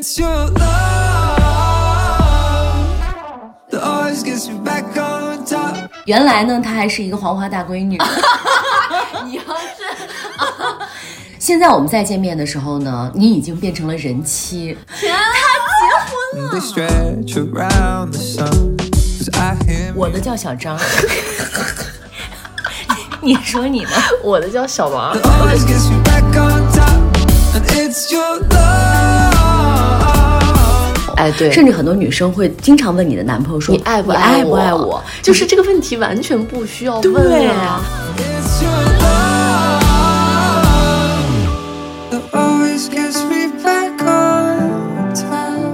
it's your love you back on top。原来呢，她还是一个黄花大闺女。你要是。现在我们再见面的时候呢，你已经变成了人妻。天啊，结婚了！我的叫小张，你说你呢？我的叫小王。哎，对，甚至很多女生会经常问你的男朋友说：“你爱不你爱爱不爱我？”就是这个问题完全不需要问啊啊。It's your love that always gets me back on top.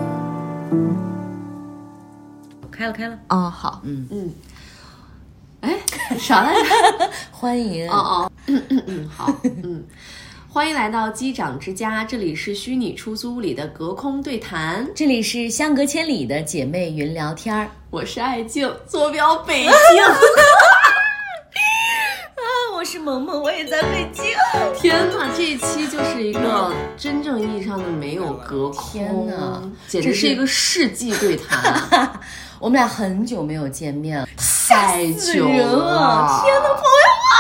开了开了，哦，好，嗯嗯，哎，啥来着？欢迎。哦哦，嗯嗯嗯，好，嗯，欢迎来到机长之家，这里是虚拟出租屋里的隔空对谈，这里是相隔千里的姐妹云聊天儿。我是爱静，坐标北京。啊，我是萌萌，我也在北京。天哪，这一期就是一个真正意义上的没有隔空，天哪简直是一个世纪对谈，我们俩很久没有见面了，太久！了，天哪，朋友啊！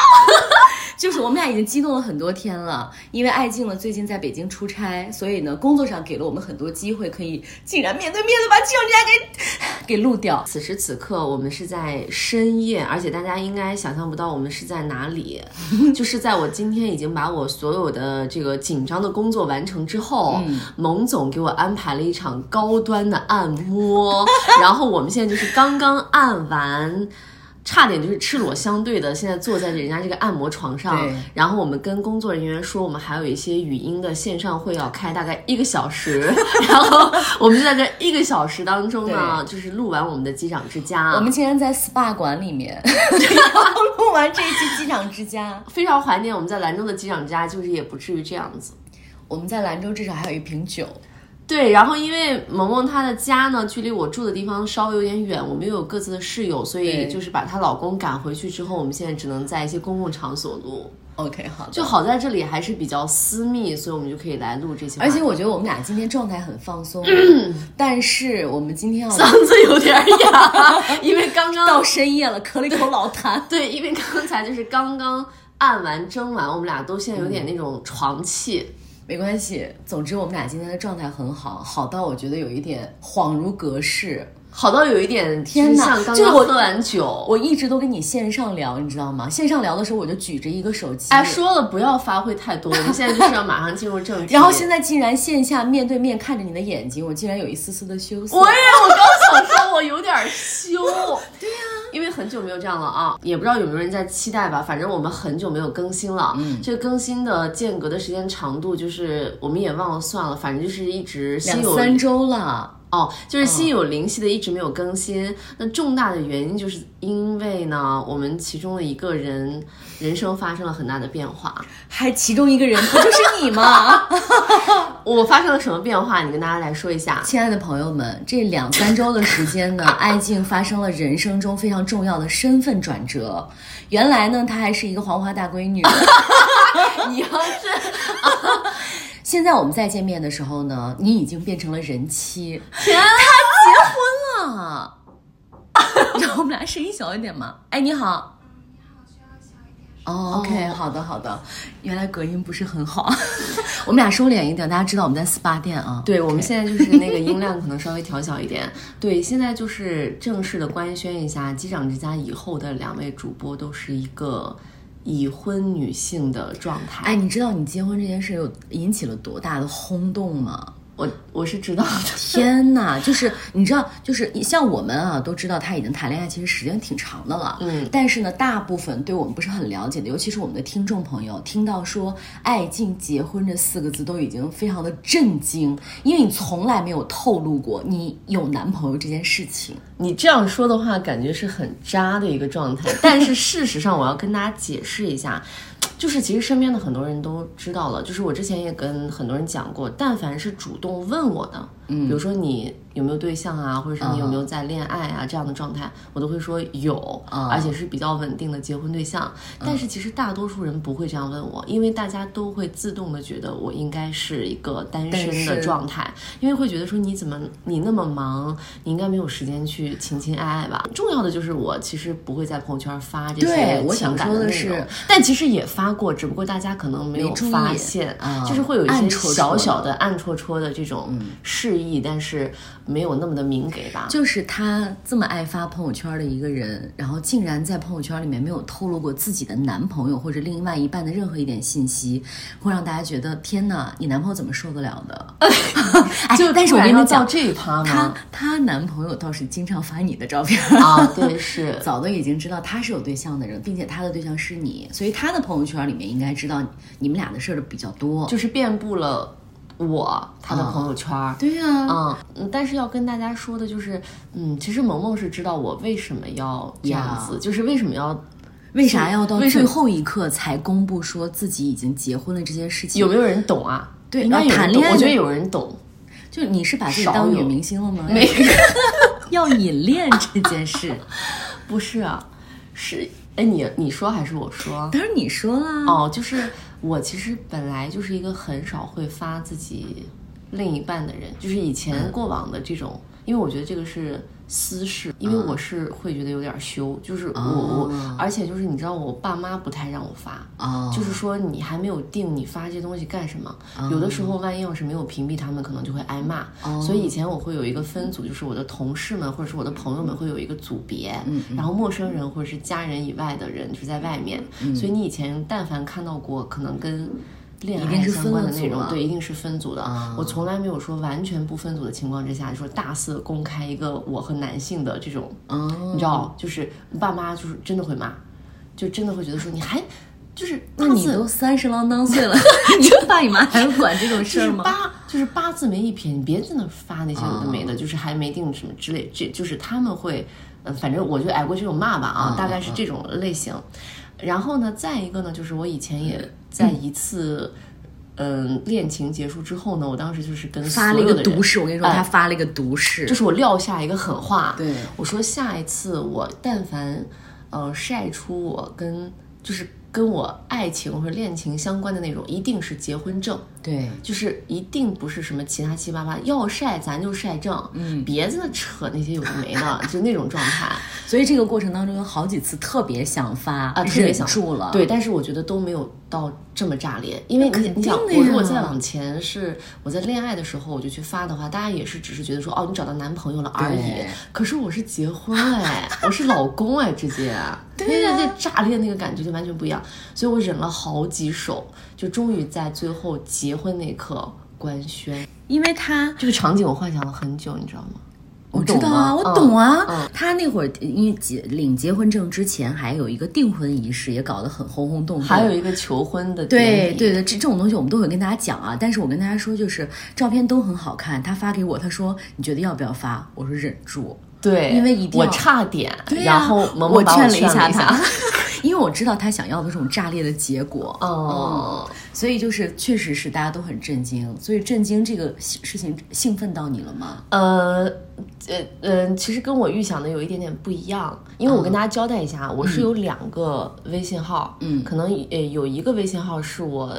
就是我们俩已经激动了很多天了，因为爱静呢最近在北京出差，所以呢工作上给了我们很多机会，可以竟然面对面的把这种家给 给录掉。此时此刻，我们是在深夜，而且大家应该想象不到我们是在哪里，就是在我今天已经把我所有的这个紧张的工作完成之后，蒙总给我安排了一场高端的按摩，然后我们现在就是刚刚按完。差点就是赤裸相对的，现在坐在人家这个按摩床上，然后我们跟工作人员说，我们还有一些语音的线上会要开大概一个小时，然后我们就在这一个小时当中呢，就是录完我们的机长之家，我们竟然在 SPA 馆里面，录完这一期机长之家。非常怀念我们在兰州的机长之家，就是也不至于这样子。我们在兰州至少还有一瓶酒，对，然后因为萌萌她的家呢，距离我住的地方稍微有点远，我们又有各自的室友，所以就是把她老公赶回去之后，我们现在只能在一些公共场所录。OK，好的，就好在这里还是比较私密，所以我们就可以来录这些。而且我觉得我们俩今天状态很放松，但是我们今天要嗓子有点哑，因为刚刚到深夜了，咳了一口老痰。对，因为刚才就是刚刚按完蒸完，我们俩都现在有点那种床气。没关系，总之我们俩今天的状态很好，好到我觉得有一点恍如隔世。好到有一点天哪就是我刚喝完酒，我一直都跟你线上聊，你知道吗？线上聊的时候我就举着一个手机，哎，说了不要发挥太多，我们现在就是要马上进入正题。然后现在竟然线下面对面看着你的眼睛，我竟然有一丝丝的羞涩。我也，我刚想说，我有点羞。对呀、因为很久没有这样了啊，也不知道有没有人在期待吧。反正我们很久没有更新了，嗯，这个更新的间隔的时间长度，就是我们也忘了算了，反正就是一直两三周了，哦，就是心有灵犀的一直没有更新。那重大的原因就是因为呢，我们其中的一个人人生发生了很大的变化。还其中一个人不就是你吗？我发生了什么变化？你跟大家来说一下。亲爱的朋友们，这两三周的时间呢，艾静发生了人生中非常重要的身份转折。原来呢，她还是一个黄花大闺女，你要是现在我们再见面的时候呢，你已经变成了人妻，天啊，结婚了。让我们俩声音小一点嘛。哎，你好。哦，OK，好的好的，原来隔音不是很好，我们俩收敛一点，大家知道我们在 SPA 店啊。对，我们现在就是那个音量可能稍微调小一点。对，现在就是正式的官宣一下，机长之家以后的两位主播都是一个已婚女性的状态。哎，你知道你结婚这件事有引起了多大的轰动吗？我我是知道的。天呐，就是你知道，就是像我们啊，都知道他已经谈恋爱，其实时间挺长的了。嗯但是呢，大部分对我们不是很了解的，尤其是我们的听众朋友，听到说“爱静结婚”这四个字，都已经非常的震惊，因为你从来没有透露过你有男朋友这件事情。你这样说的话，感觉是很渣的一个状态。但是事实上，我要跟大家解释一下，就是其实身边的很多人都知道了，就是我之前也跟很多人讲过，但凡是主动问我的，嗯，比如说你有没有对象啊，或者是你有没有在恋爱啊这样的状态，我都会说有，而且是比较稳定的结婚对象。但是其实大多数人不会这样问我，因为大家都会自动的觉得我应该是一个单身的状态，因为会觉得说你怎么你那么忙，你应该没有时间去情情爱爱吧。重要的就是我其实不会在朋友圈发这些情感的内容，但其实也发过，只不过大家可能没有发现，就是会有一些小小的暗戳戳的这种示意，但是。没有那么的明给吧？就是他这么爱发朋友圈的一个人，然后竟然在朋友圈里面没有透露过自己的男朋友或者另外一半的任何一点信息，会让大家觉得天哪，你男朋友怎么受得了的？就但是我跟你讲这一趴她她 男朋友倒是经常发你的照片啊，对，是早都已经知道他是有对象的人，并且他的对象是你，所以他的朋友圈里面应该知道你们俩的事儿的比较多，就是遍布了。我他的朋友圈，对呀，嗯，但是要跟大家说的就是，嗯，其实萌萌是知道我为什么要这样子，就是为什么要，为啥要到最后一刻才公布说自己已经结婚了这件事情？有没有人懂啊？对，应该谈恋爱，我觉得有人懂。就你是把自己当女明星了吗？没，要隐恋这件事，不是啊，是哎，你你说还是我说？当然你说啦哦，就是。我其实本来就是一个很少会发自己另一半的人，就是以前过往的这种，因为我觉得这个是。私事，因为我是会觉得有点羞，就是我我，而且就是你知道，我爸妈不太让我发，就是说你还没有定，你发这些东西干什么？有的时候万一要是没有屏蔽他们，可能就会挨骂。所以以前我会有一个分组，就是我的同事们或者是我的朋友们会有一个组别，然后陌生人或者是家人以外的人就是在外面。所以你以前但凡看到过，可能跟。恋爱相关的内容，对，一定是分组的。我从来没有说完全不分组的情况之下，就说大肆公开一个我和男性的这种，你知道，就是爸妈就是真的会骂，就真的会觉得说你还就是那你都三十郎当岁了，你爸你妈还管这种事儿吗？八就是八字没一撇，你别在那发那些有的没的，就是还没定什么之类，这就是他们会，呃，反正我就挨过这种骂吧啊，大概是这种类型。然后呢，再一个呢，就是我以前也在一次，嗯，恋情结束之后呢，我当时就是跟发了一个毒誓，我跟你说，他发了一个毒誓，就是我撂下一个狠话，对。我说下一次我但凡，呃，晒出我跟就是跟我爱情或者恋情相关的内容，一定是结婚证。对，就是一定不是什么其他七八八，要晒咱就晒证，嗯，别在那扯那些有的没的，就那种状态。所以这个过程当中有好几次特别想发啊，特别想住了，对，但是我觉得都没有到这么炸裂，因为你你想，我如果再往前是我在恋爱的时候我就去发的话，大家也是只是觉得说哦，你找到男朋友了而已。可是我是结婚了哎，我是老公哎，直接，对呀，这炸裂那个感觉就完全不一样。所以我忍了好几手，就终于在最后结。婚那刻官宣，因为他这个场景我幻想了很久，你知道吗？我知道啊，我懂啊。他那会儿因为结领结婚证之前，还有一个订婚仪式，也搞得很轰轰动动。还有一个求婚的，对对对，这这种东西我们都会跟大家讲啊。但是我跟大家说，就是照片都很好看。他发给我，他说你觉得要不要发？我说忍住，对，因为一定我差点，然后我劝了一下他。因为我知道他想要的这种炸裂的结果，哦，所以就是确实是大家都很震惊。所以震惊这个事情兴奋到你了吗？呃，呃，嗯，其实跟我预想的有一点点不一样。因为我跟大家交代一下，我是有两个微信号，嗯，可能呃有一个微信号是我。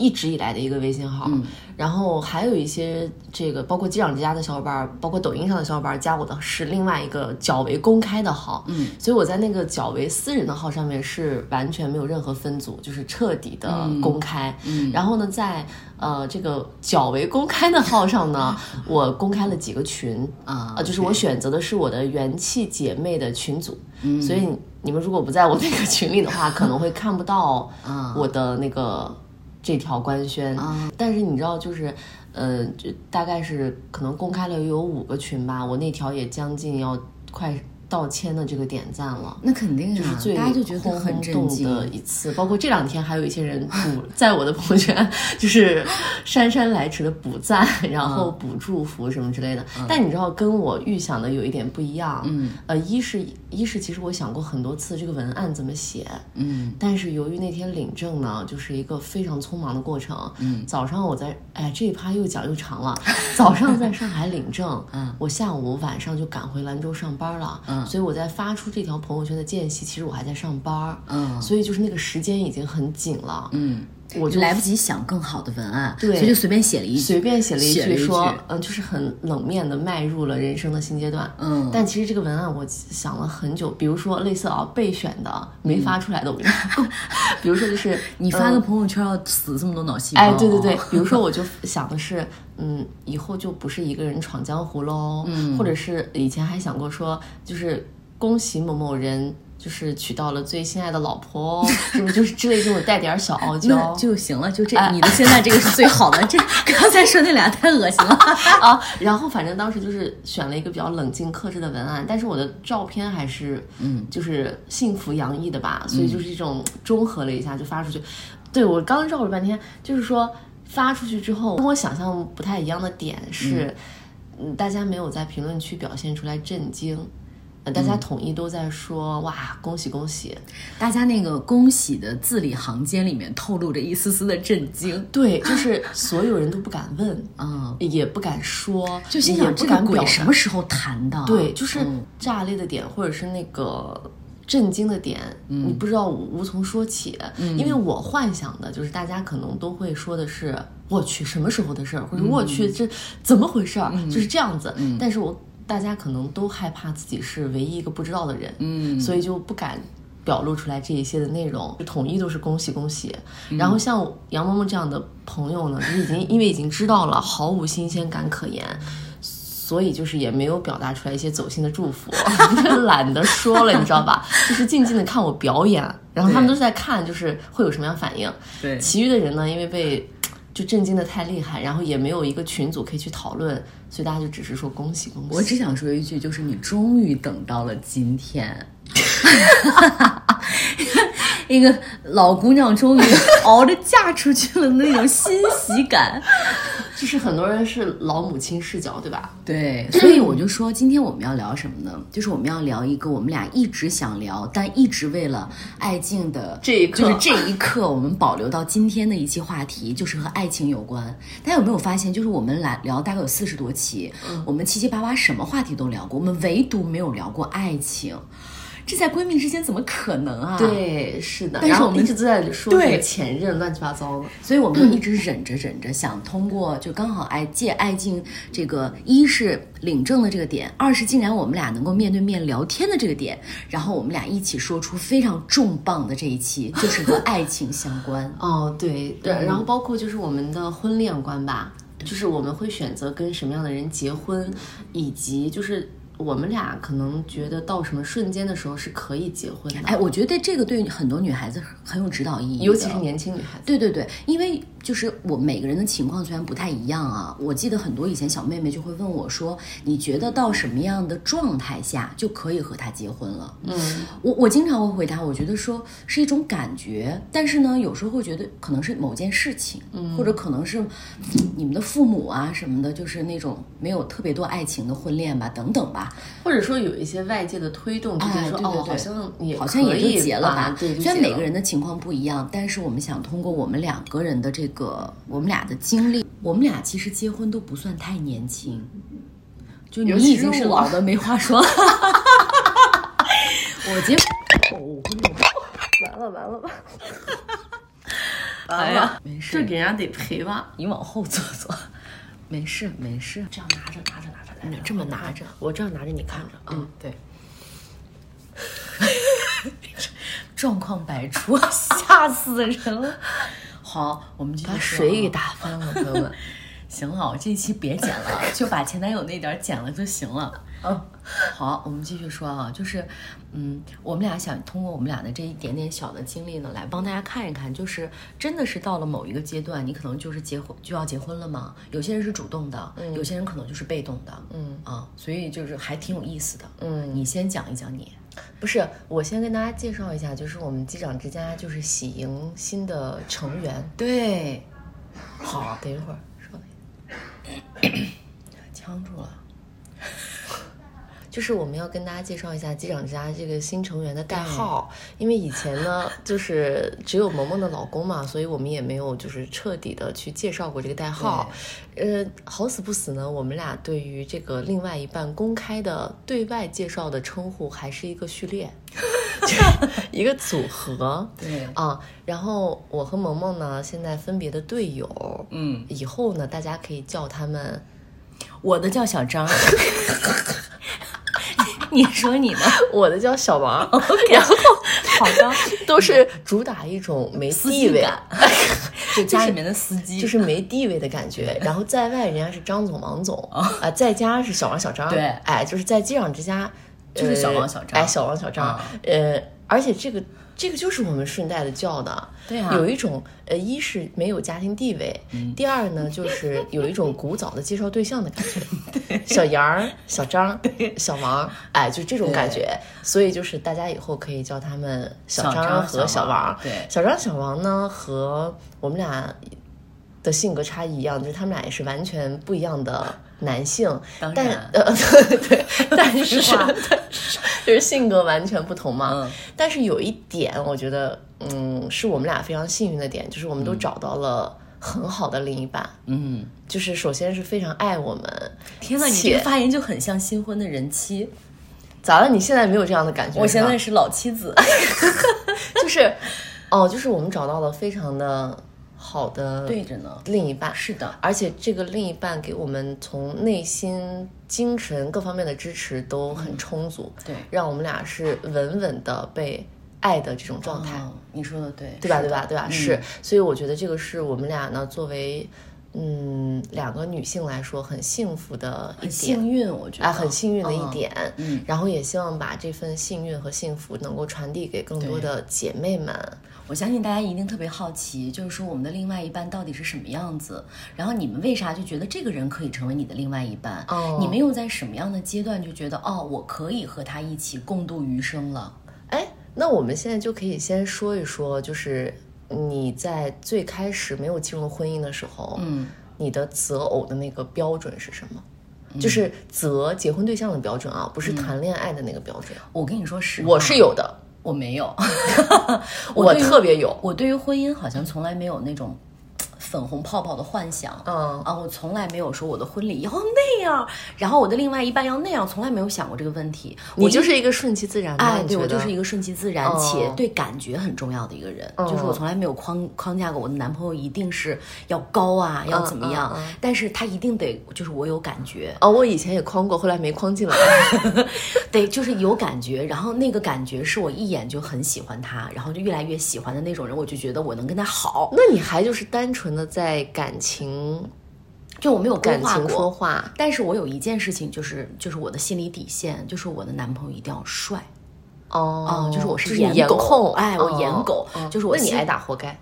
一直以来的一个微信号，然后还有一些这个包括机长之家的小伙伴，包括抖音上的小伙伴加我的是另外一个较为公开的号，嗯，所以我在那个较为私人的号上面是完全没有任何分组，就是彻底的公开，嗯，然后呢，在呃这个较为公开的号上呢，我公开了几个群啊，就是我选择的是我的元气姐妹的群组，嗯，所以你们如果不在我那个群里的话，可能会看不到我的那个。这条官宣，但是你知道，就是，呃，就大概是可能公开了有五个群吧，我那条也将近要快到千的这个点赞了。那肯定就是最大家就觉得很震惊的一次。包括这两天还有一些人补在我的朋友圈，就是姗姗来迟的补赞，然后补祝福什么之类的。但你知道，跟我预想的有一点不一样。嗯，呃，一是一是其实我想过很多次这个文案怎么写，嗯但是由于那天领证呢，就是一个非常匆忙的过程。嗯早上我在，哎，这一趴又讲又长了。早上在上海领证，嗯我下午晚上就赶回兰州上班了。嗯所以我在发出这条朋友圈的间隙，其实我还在上班。嗯所以就是那个时间已经很紧了。嗯，我就来不及想更好的文案，对所以就随便写了一句，随便写了一句说句，嗯，就是很冷面的迈入了人生的新阶段。嗯但其实这个文案我想了很久，比如说类似啊备选的没发出来的，我跟你说，比如说就是 你发嗯个朋友圈要死这么多脑细胞，哎，对对 对，比如说我就想的是，嗯，以后就不是一个人闯江湖喽，嗯或者是以前还想过说，就是恭喜某某人。就是娶到了最心爱的老婆哦，是不是就是之类这种带点儿小傲娇就行了，就这，哎你的现在这个是最好的，这刚才说那俩太恶心了。啊？然后反正当时就是选了一个比较冷静克制的文案，但是我的照片还是嗯，就是幸福洋溢的吧，所以就是这种中和了一下就发出去。对我刚绕了半天，就是说发出去之后跟我想象不太一样的点是，嗯，大家没有在评论区表现出来震惊。呃大家统一都在说、哇，恭喜恭喜！大家那个恭喜的字里行间里面透露着一丝丝的震惊，对，就是所有人都不敢问，嗯，也不敢说，就心也不想这个鬼什么时候谈的？对，就是嗯。炸裂的点，或者是那个震惊的点，嗯。你不知道无从说起。因为。我幻想的就是大家可能都会说的是“我去，什么时候的事儿”，或者“我嗯去，这怎么回事儿”，就是这样子。但是我大家可能都害怕自己是唯一一个不知道的人，嗯所以就不敢。表露出来这一些的内容，就统一都是恭喜恭喜。嗯然后像杨萌萌这样的朋友呢，就是已经因为已经知道了，毫无新鲜感可言，所以就是也没有表达出来一些走心的祝福，懒得说了，你知道吧？就是静静的看我表演，然后他们都是在看，就是会有什么样反应。对其余的人呢，因为被就震惊的太厉害，然后也没有一个群组可以去讨论，所以大家就只是说恭喜恭喜。我只想说一句，就是你终于等到了今天。一个老姑娘终于熬着嫁出去了，那种欣喜感。就是很多人是老母亲视角，对吧？对，所以我就说，今天我们要聊什么呢？就是我们要聊一个我们俩一直想聊，但一直为了爱静的这一刻就是这一刻，我们保留到今天的一期话题，就是和爱情有关。大家有没有发现，就是我们来聊大概有四十多期，我们七七八八什么话题都聊过，我们唯独没有聊过爱情。这在闺蜜之间怎么可能啊？。对，是的。但是我们一直都在说对这个前任乱七八糟的。所以我们就 一直忍着忍着，想通过就刚好爱借爱静这个，一是领证的这个点，二是竟然我们俩能够面对面聊天的这个点，然后我们俩一起说出非常重磅的这一期，就是和爱情相关。哦，对对，嗯然后包括就是我们的婚恋观吧，就是我们会选择跟什么样的人结婚，以及就是我们俩可能觉得到什么瞬间的时候是可以结婚的，哎，我觉得这个对很多女孩子很有指导意义，尤其是年轻女孩子。对对对，因为就是我每个人的情况虽然不太一样啊，我记得很多以前小妹妹就会问我说，你觉得到什么样的状态下就可以和他结婚了？嗯，我我经常会回答，我觉得说是一种感觉，但是呢，有时候会觉得可能是某件事情，嗯或者可能是你们的父母啊什么的，就是那种没有特别多爱情的婚恋吧，等等吧。或者说有一些外界的推动，就觉哎，得说、哦，好像也好像也就结了吧。对，虽然每个人的情况不一样，但是我们想通过我们两个人的这个，我们俩的经历，我们俩其实结婚都不算太年轻，就你已经是老的没话说了。我结哦，完了完了完了，哎呀，没事，这给人家得赔吧？你往后坐坐，没事没事，这样拿着拿着拿着，来你这么拿着，我这样拿着，你看着，嗯，对。状况百出，吓死人了。好，我们继续把水给啊打翻了，朋友们。行了，我这一期别剪了，就把前男友那点儿剪了就行了。嗯，好，我们继续说啊，就是，嗯，我们俩想通过我们俩的这一点点小的经历呢，来帮大家看一看，就是真的是到了某一个阶段，你可能就是结婚就要结婚了吗？有些人是主动的，有些人可能就是被动的，嗯啊，所以就是还挺有意思的。嗯你先讲一讲你。不是，我先跟大家介绍一下，就是我们机长之家就是喜迎新的成员。对，好，等一会儿稍等。呛住了。就是我们要跟大家介绍一下机长之家这个新成员的代号，因为以前呢，就是只有萌萌的老公嘛，所以我们也没有就是彻底的去介绍过这个代号。呃，好死不死呢，我们俩对于这个另外一半公开的对外介绍的称呼还是一个序列，一个组合。对啊，然后我和萌萌呢，现在分别的队友，嗯，以后呢，大家可以叫他们。我的叫小张，你说你呢？我的叫小王，然后好的，都是主打一种没地位，就家里面的司机，就是没地位的感觉。然后在外人家是张总、王总啊，在家是小王、小张。对，哎，就是在机场之家就是小王、小张，哎，小王、小张。呃，而且这个。这个就是我们顺带的叫的，对啊，有一种呃，一是没有家庭地位，第二呢，就是有一种古早的介绍对象的感觉，小杨、小张、小王，哎，就这种感觉，所以就是大家以后可以叫他们小张和小王，对，小张、小王呢和我们俩的性格差异一样，就是他们俩也是完全不一样的。男性，但呃 对，但是 就是性格完全不同嘛。但是有一点，我觉得嗯，是我们俩非常幸运的点，就是我们都找到了很好的另一半。嗯，就是首先是非常爱我们。天呐，你这个发言就很像新婚的人妻。咋了？你现在没有这样的感觉？我现在是老妻子。就是哦，就是我们找到了非常的。好的，对着呢，另一半是的，而且这个另一半给我们从内心、精神各方面的支持都很充足，对，让我们俩是稳稳的被爱的这种状态。你说的对，对吧？对吧？对吧？是，所以我觉得这个是我们俩呢，作为嗯两个女性来说很幸福的一点，幸运，我觉得啊，很幸运的一点。嗯，然后也希望把这份幸运和幸福能够传递给更多的姐妹们。我相信大家一定特别好奇，就是说我们的另外一半到底是什么样子？然后你们为啥就觉得这个人可以成为你的另外一半？哦，你们又在什么样的阶段就觉得哦，我可以和他一起共度余生了？哎，那我们现在就可以先说一说，就是你在最开始没有进入婚姻的时候，嗯，你的择偶的那个标准是什么？就是择结婚对象的标准啊，不是谈恋爱的那个标准。我跟你说实话，我是有的。我没有，我特别有。我对于婚姻好像从来没有那种。粉红泡泡的幻想，嗯啊，我从来没有说我的婚礼要那样，然后我的另外一半要那样，从来没有想过这个问题。我就是一个顺其自然，哎，对我就是一个顺其自然且对感觉很重要的一个人，就是我从来没有框框架过我的男朋友一定是要高啊，要怎么样，但是他一定得就是我有感觉。哦，我以前也框过，后来没框进来，得就是有感觉，然后那个感觉是我一眼就很喜欢他，然后就越来越喜欢的那种人，我就觉得我能跟他好。那你还就是单纯的。在感情，就我没有感情说话，但是我有一件事情，就是就是我的心理底线，就是我的男朋友一定要帅。哦，就是我是颜控，哎，我颜狗，就是我。那你挨打活该。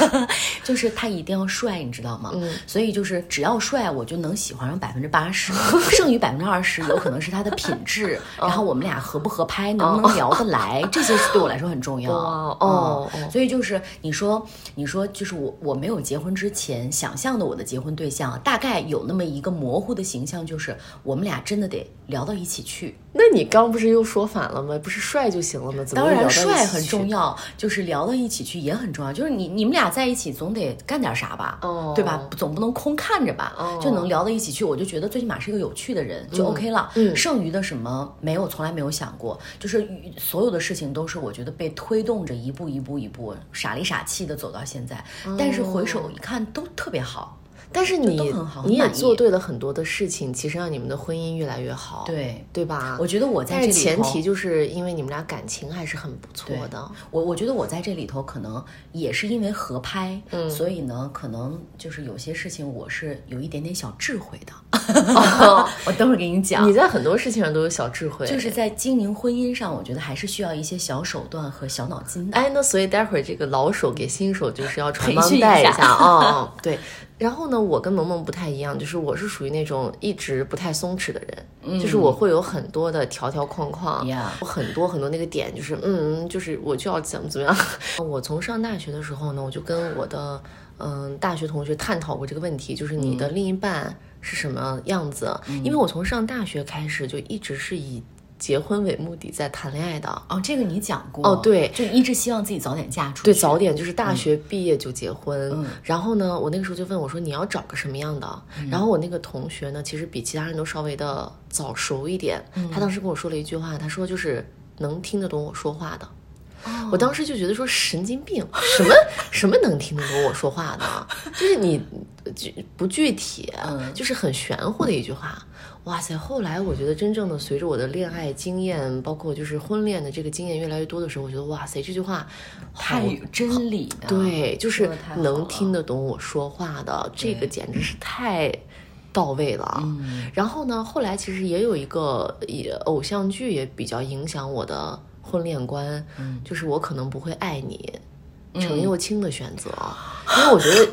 就是他一定要帅，你知道吗？嗯。所以就是只要帅，我就能喜欢上百分之八十，剩余百分之二十有可能是他的品质，然后我们俩合不合拍，能不能聊得来，这些对我来说很重要。哦。所以就是你说，你说就是我我没有结婚之前想象的我的结婚对象，大概有那么一个模糊的形象，就是我们俩真的得聊到一起去。那你刚不是又说反了吗？不是帅就行了吗？当然帅很重要，就是聊到一起去也很重要。就是你你们俩在一起总得干点啥吧，对吧？总不能空看着吧，就能聊到一起去。我就觉得最起码是一个有趣的人就 OK 了。剩余的什么没有，从来没有想过。就是所有的事情都是我觉得被推动着一步一步一步傻里傻气的走到现在。但是回首一看都特别好。但是你你也做对了很多的事情，其实让你们的婚姻越来越好，对对吧？我觉得我在这里前提就是因为你们俩感情还是很不错的。我我觉得我在这里头可能也是因为合拍，嗯，所以呢，可能就是有些事情我是有一点点小智慧的。我等会儿给你讲，你在很多事情上都有小智慧，就是在经营婚姻上，我觉得还是需要一些小手段和小脑筋的。哎，那所以待会儿这个老手给新手就是要传帮带一下啊，对。然后呢，我跟萌萌不太一样，就是我是属于那种一直不太松弛的人，就是我会有很多的条条框框，我很多很多那个点，就是嗯，就是我就要怎么怎么样。我从上大学的时候呢，我就跟我的嗯大学同学探讨过这个问题，就是你的另一半是什么样子，因为我从上大学开始就一直是以结婚为目的在谈恋爱的。哦，这个你讲过哦对就一直希望自己早点嫁出去，对，早点就是大学毕业就结婚。然后呢，我那个时候就问我说：“你要找个什么样的？”然后我那个同学呢，其实比其他人都稍微的早熟一点。他当时跟我说了一句话，他说就是能听得懂我说话的。我当时就觉得说神经病，什么 什么能听得懂我说话的，就是你具不具体，就是很玄乎的一句话。哇塞！后来我觉得真正的随着我的恋爱经验，包括就是婚恋的这个经验越来越多的时候，我觉得哇塞，这句话太有真理的，对，就是能听得懂我说话的，这个简直是太到位了。嗯然后呢，后来其实也有一个也偶像剧也比较影响我的婚恋观，嗯就是我可能不会爱你，程又青的选择，因为我觉得。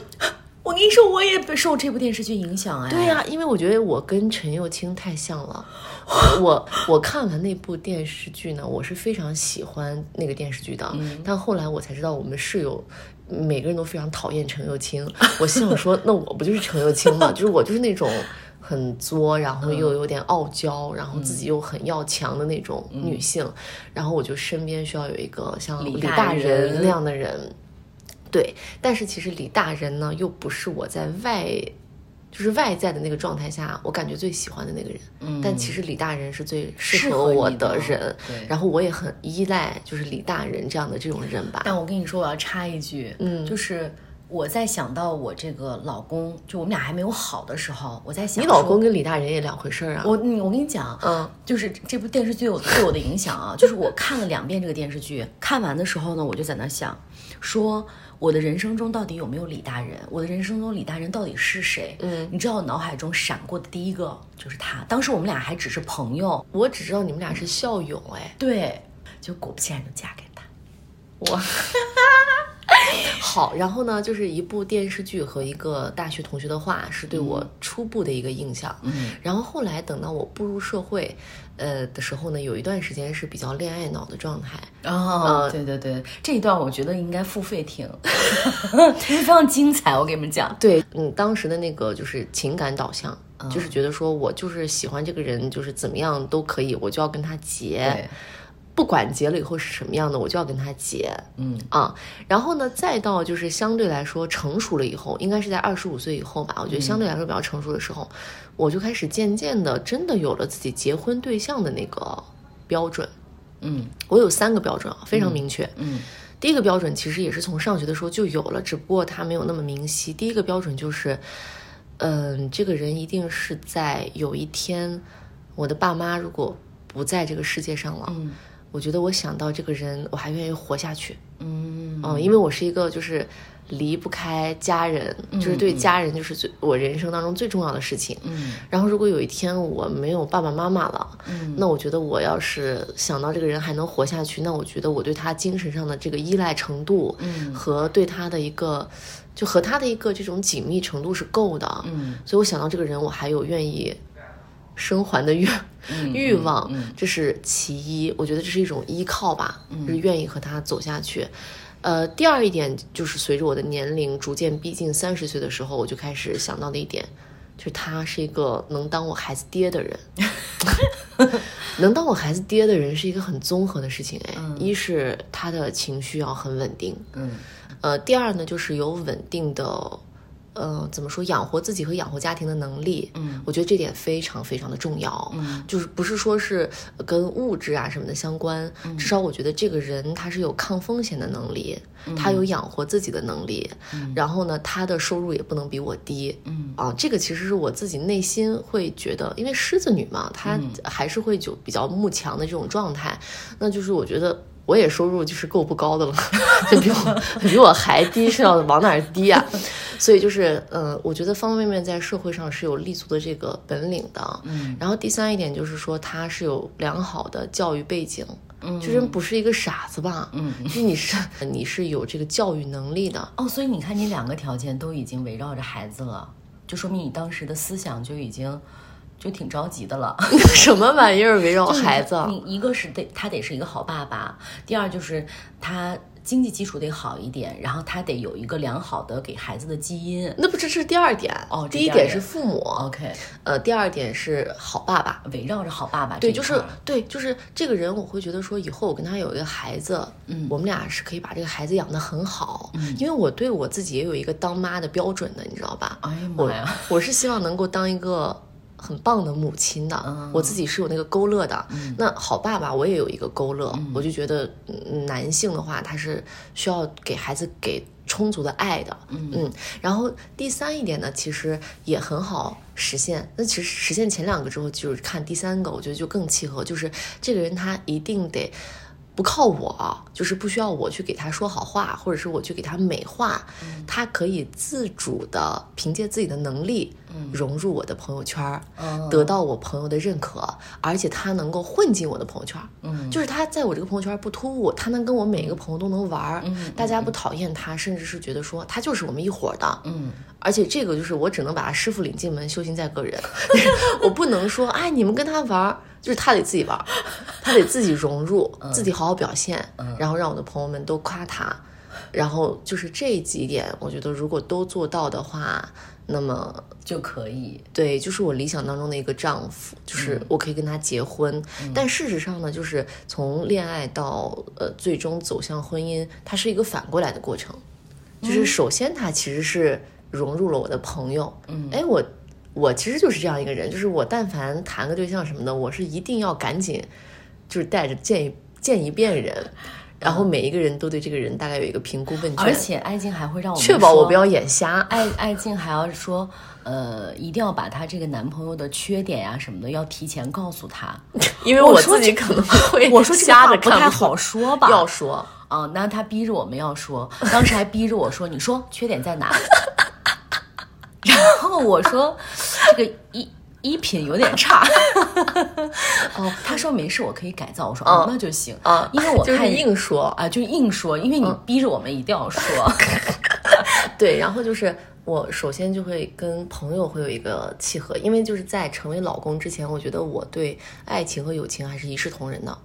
我跟你说，我也受这部电视剧影响哎。对呀、因为我觉得我跟陈又青太像了。我我看完那部电视剧呢，我是非常喜欢那个电视剧的，但后来我才知道我们室友。每个人都非常讨厌陈又青，我心想说，那我不就是陈又青吗？就是我就是那种很作，然后又有点傲娇，然后自己又很要强的那种女性，然后我就身边需要有一个像李李大人那样的人，对，但是其实李大人呢，又不是我在外，就是外在的那个状态下，我感觉最喜欢的那个人。嗯，但其实李大人是最适适合我的人，对然后我也很依赖就是李大人这样的这种人吧。但我跟你说，我要插一句，嗯就是我在想到我这个老公，就我们俩还没有好的时候，我在想你老公跟李大人也两回事儿啊。我嗯我跟你讲，嗯，就是这部电视剧有对我的影响啊，就是我看了两遍这个电视剧，看完的时候呢，我就在那想，说我的人生中到底有没有李大人？我的人生中李大人到底是谁？嗯，你知道我脑海中闪过的第一个就是他，当时我们俩还只是朋友，我只知道你们俩是校友，哎，对，就果不其然就嫁给他。我。好，然后呢，就是一部电视剧和一个大学同学的话，是对我初步的一个印象。嗯，然后后来等到我步入社会，呃的时候呢，有一段时间是比较恋爱脑的状态。哦，对对对，这一段我觉得应该付费听，非常精彩。我给你们讲，对，嗯，当时的那个就是情感导向，就是觉得说我就是喜欢这个人，就是怎么样都可以，我就要跟他结。对，不管结了以后是什么样的，我就要跟他结。嗯啊，然后呢，再到就是相对来说成熟了以后，应该是在二十五岁以后吧，我觉得相对来说比较成熟的时候，我就开始渐渐的真的有了自己结婚对象的那个标准。嗯我有三个标准啊，非常明确。嗯第一个标准其实也是从上学的时候就有了，只不过它没有那么明晰。第一个标准就是，嗯，这个人一定是在有一天，我的爸妈如果不在这个世界上了，嗯我觉得我想到这个人，我还愿意活下去。嗯嗯，因为我是一个就是离不开家人，就是对家人就是最我人生当中最重要的事情。嗯然后如果有一天我没有爸爸妈妈了，嗯那我觉得我要是想到这个人还能活下去，那我觉得我对他精神上的这个依赖程度，嗯和对他的一个，就和他的一个这种紧密程度是够的。嗯所以我想到这个人，我还有愿意生还的欲、嗯欲望，嗯这是其一。我觉得这是一种依靠吧，就是愿意和他走下去。呃，第二一点就是随着我的年龄逐渐逼近三十岁的时候，我就开始想到的一点，就是他是一个能当我孩子爹的人。能当我孩子爹的人是一个很综合的事情，哎，一是他的情绪要很稳定，嗯呃，第二呢，就是有稳定的，呃，怎么说，养活自己和养活家庭的能力。嗯，我觉得这点非常非常的重要。嗯，就是不是说是跟物质啊什么的相关，嗯至少我觉得这个人他是有抗风险的能力，嗯他有养活自己的能力，然后呢，他的收入也不能比我低。嗯啊，这个其实是我自己内心会觉得，因为狮子女嘛，她嗯还是会就比较慕强的这种状态，那就是我觉得我也收入就是够不高的了，就比我比我还低，是要往哪儿低啊？所以就是，呃，我觉得方方面面在社会上是有立足的这个本领的。嗯然后第三一点就是说，他是有良好的教育背景，嗯就是不是一个傻子吧？嗯就是你是你是有这个教育能力的。哦，所以你看，你两个条件都已经围绕着孩子了，就说明你当时的思想就已经就挺着急的了。什么玩意儿围绕孩子？啊你一个是得他得是一个好爸爸，第二就是他经济基础得好一点，然后他得有一个良好的给孩子的基因。那不这是第二点哦第一点是父母 OK，呃，第二点是好爸爸。围绕着好爸爸对，就是对，就是这个人，我会觉得说，以后我跟他有一个孩子，嗯，我们俩是可以把这个孩子养得很好，嗯，因为我对我自己也有一个当妈的标准的，你知道吧？哎呀我妈呀！我是希望能够当一个很棒的母亲的，嗯我自己是有那个勾勒的。那好爸爸，我也有一个勾勒，嗯我就觉得嗯男性的话，他是需要给孩子给充足的爱的。嗯然后第三一点呢，其实也很好实现。那其实实现前两个之后，就是看第三个，我觉得就更契合，就是这个人他一定得。不靠我，就是不需要我去给他说好话，或者是我去给他美化，他可以自主的凭借自己的能力，融入我的朋友圈嗯，得到我朋友的认可，而且他能够混进我的朋友圈，嗯就是他在我这个朋友圈不突兀，他能跟我每一个朋友都能玩，嗯大家不讨厌他，甚至是觉得说他就是我们一伙的，嗯，而且这个就是我只能把他师傅领进门，修行在个人，我不能说哎你们跟他玩儿，就是他得自己玩儿，他得自己融入，自己好好表现，然后让我的朋友们都夸他，然后就是这几点，我觉得如果都做到的话，那么就可以。对，就是我理想当中的一个丈夫，就是我可以跟他结婚。但事实上呢，就是从恋爱到呃最终走向婚姻，它是一个反过来的过程。就是首先他其实是融入了我的朋友，嗯，哎，我我其实就是这样一个人，就是我但凡谈个对象什么的，我是一定要赶紧就是带着见一见一遍人。然后每一个人都对这个人大概有一个评估问卷，而且爱静还会让我确保我不要眼瞎。爱爱静还要说，呃，一定要把她这个男朋友的缺点呀、什么的要提前告诉他。因为我自己可能会我说这个瞎话着看出不太好说吧？要说，啊，那他逼着我们要说，当时还逼着我说：“你说缺点在哪？” 然后我说：“ 这个衣衣品有点差。”哦，他说没事，我可以改造。我说：“哦，那就行啊因为我就是看硬说啊，就硬说，因为你逼着我们一定要说。对，然后就是我首先就会跟朋友会有一个契合，因为就是在成为老公之前，我觉得我对爱情和友情还是一视同仁的。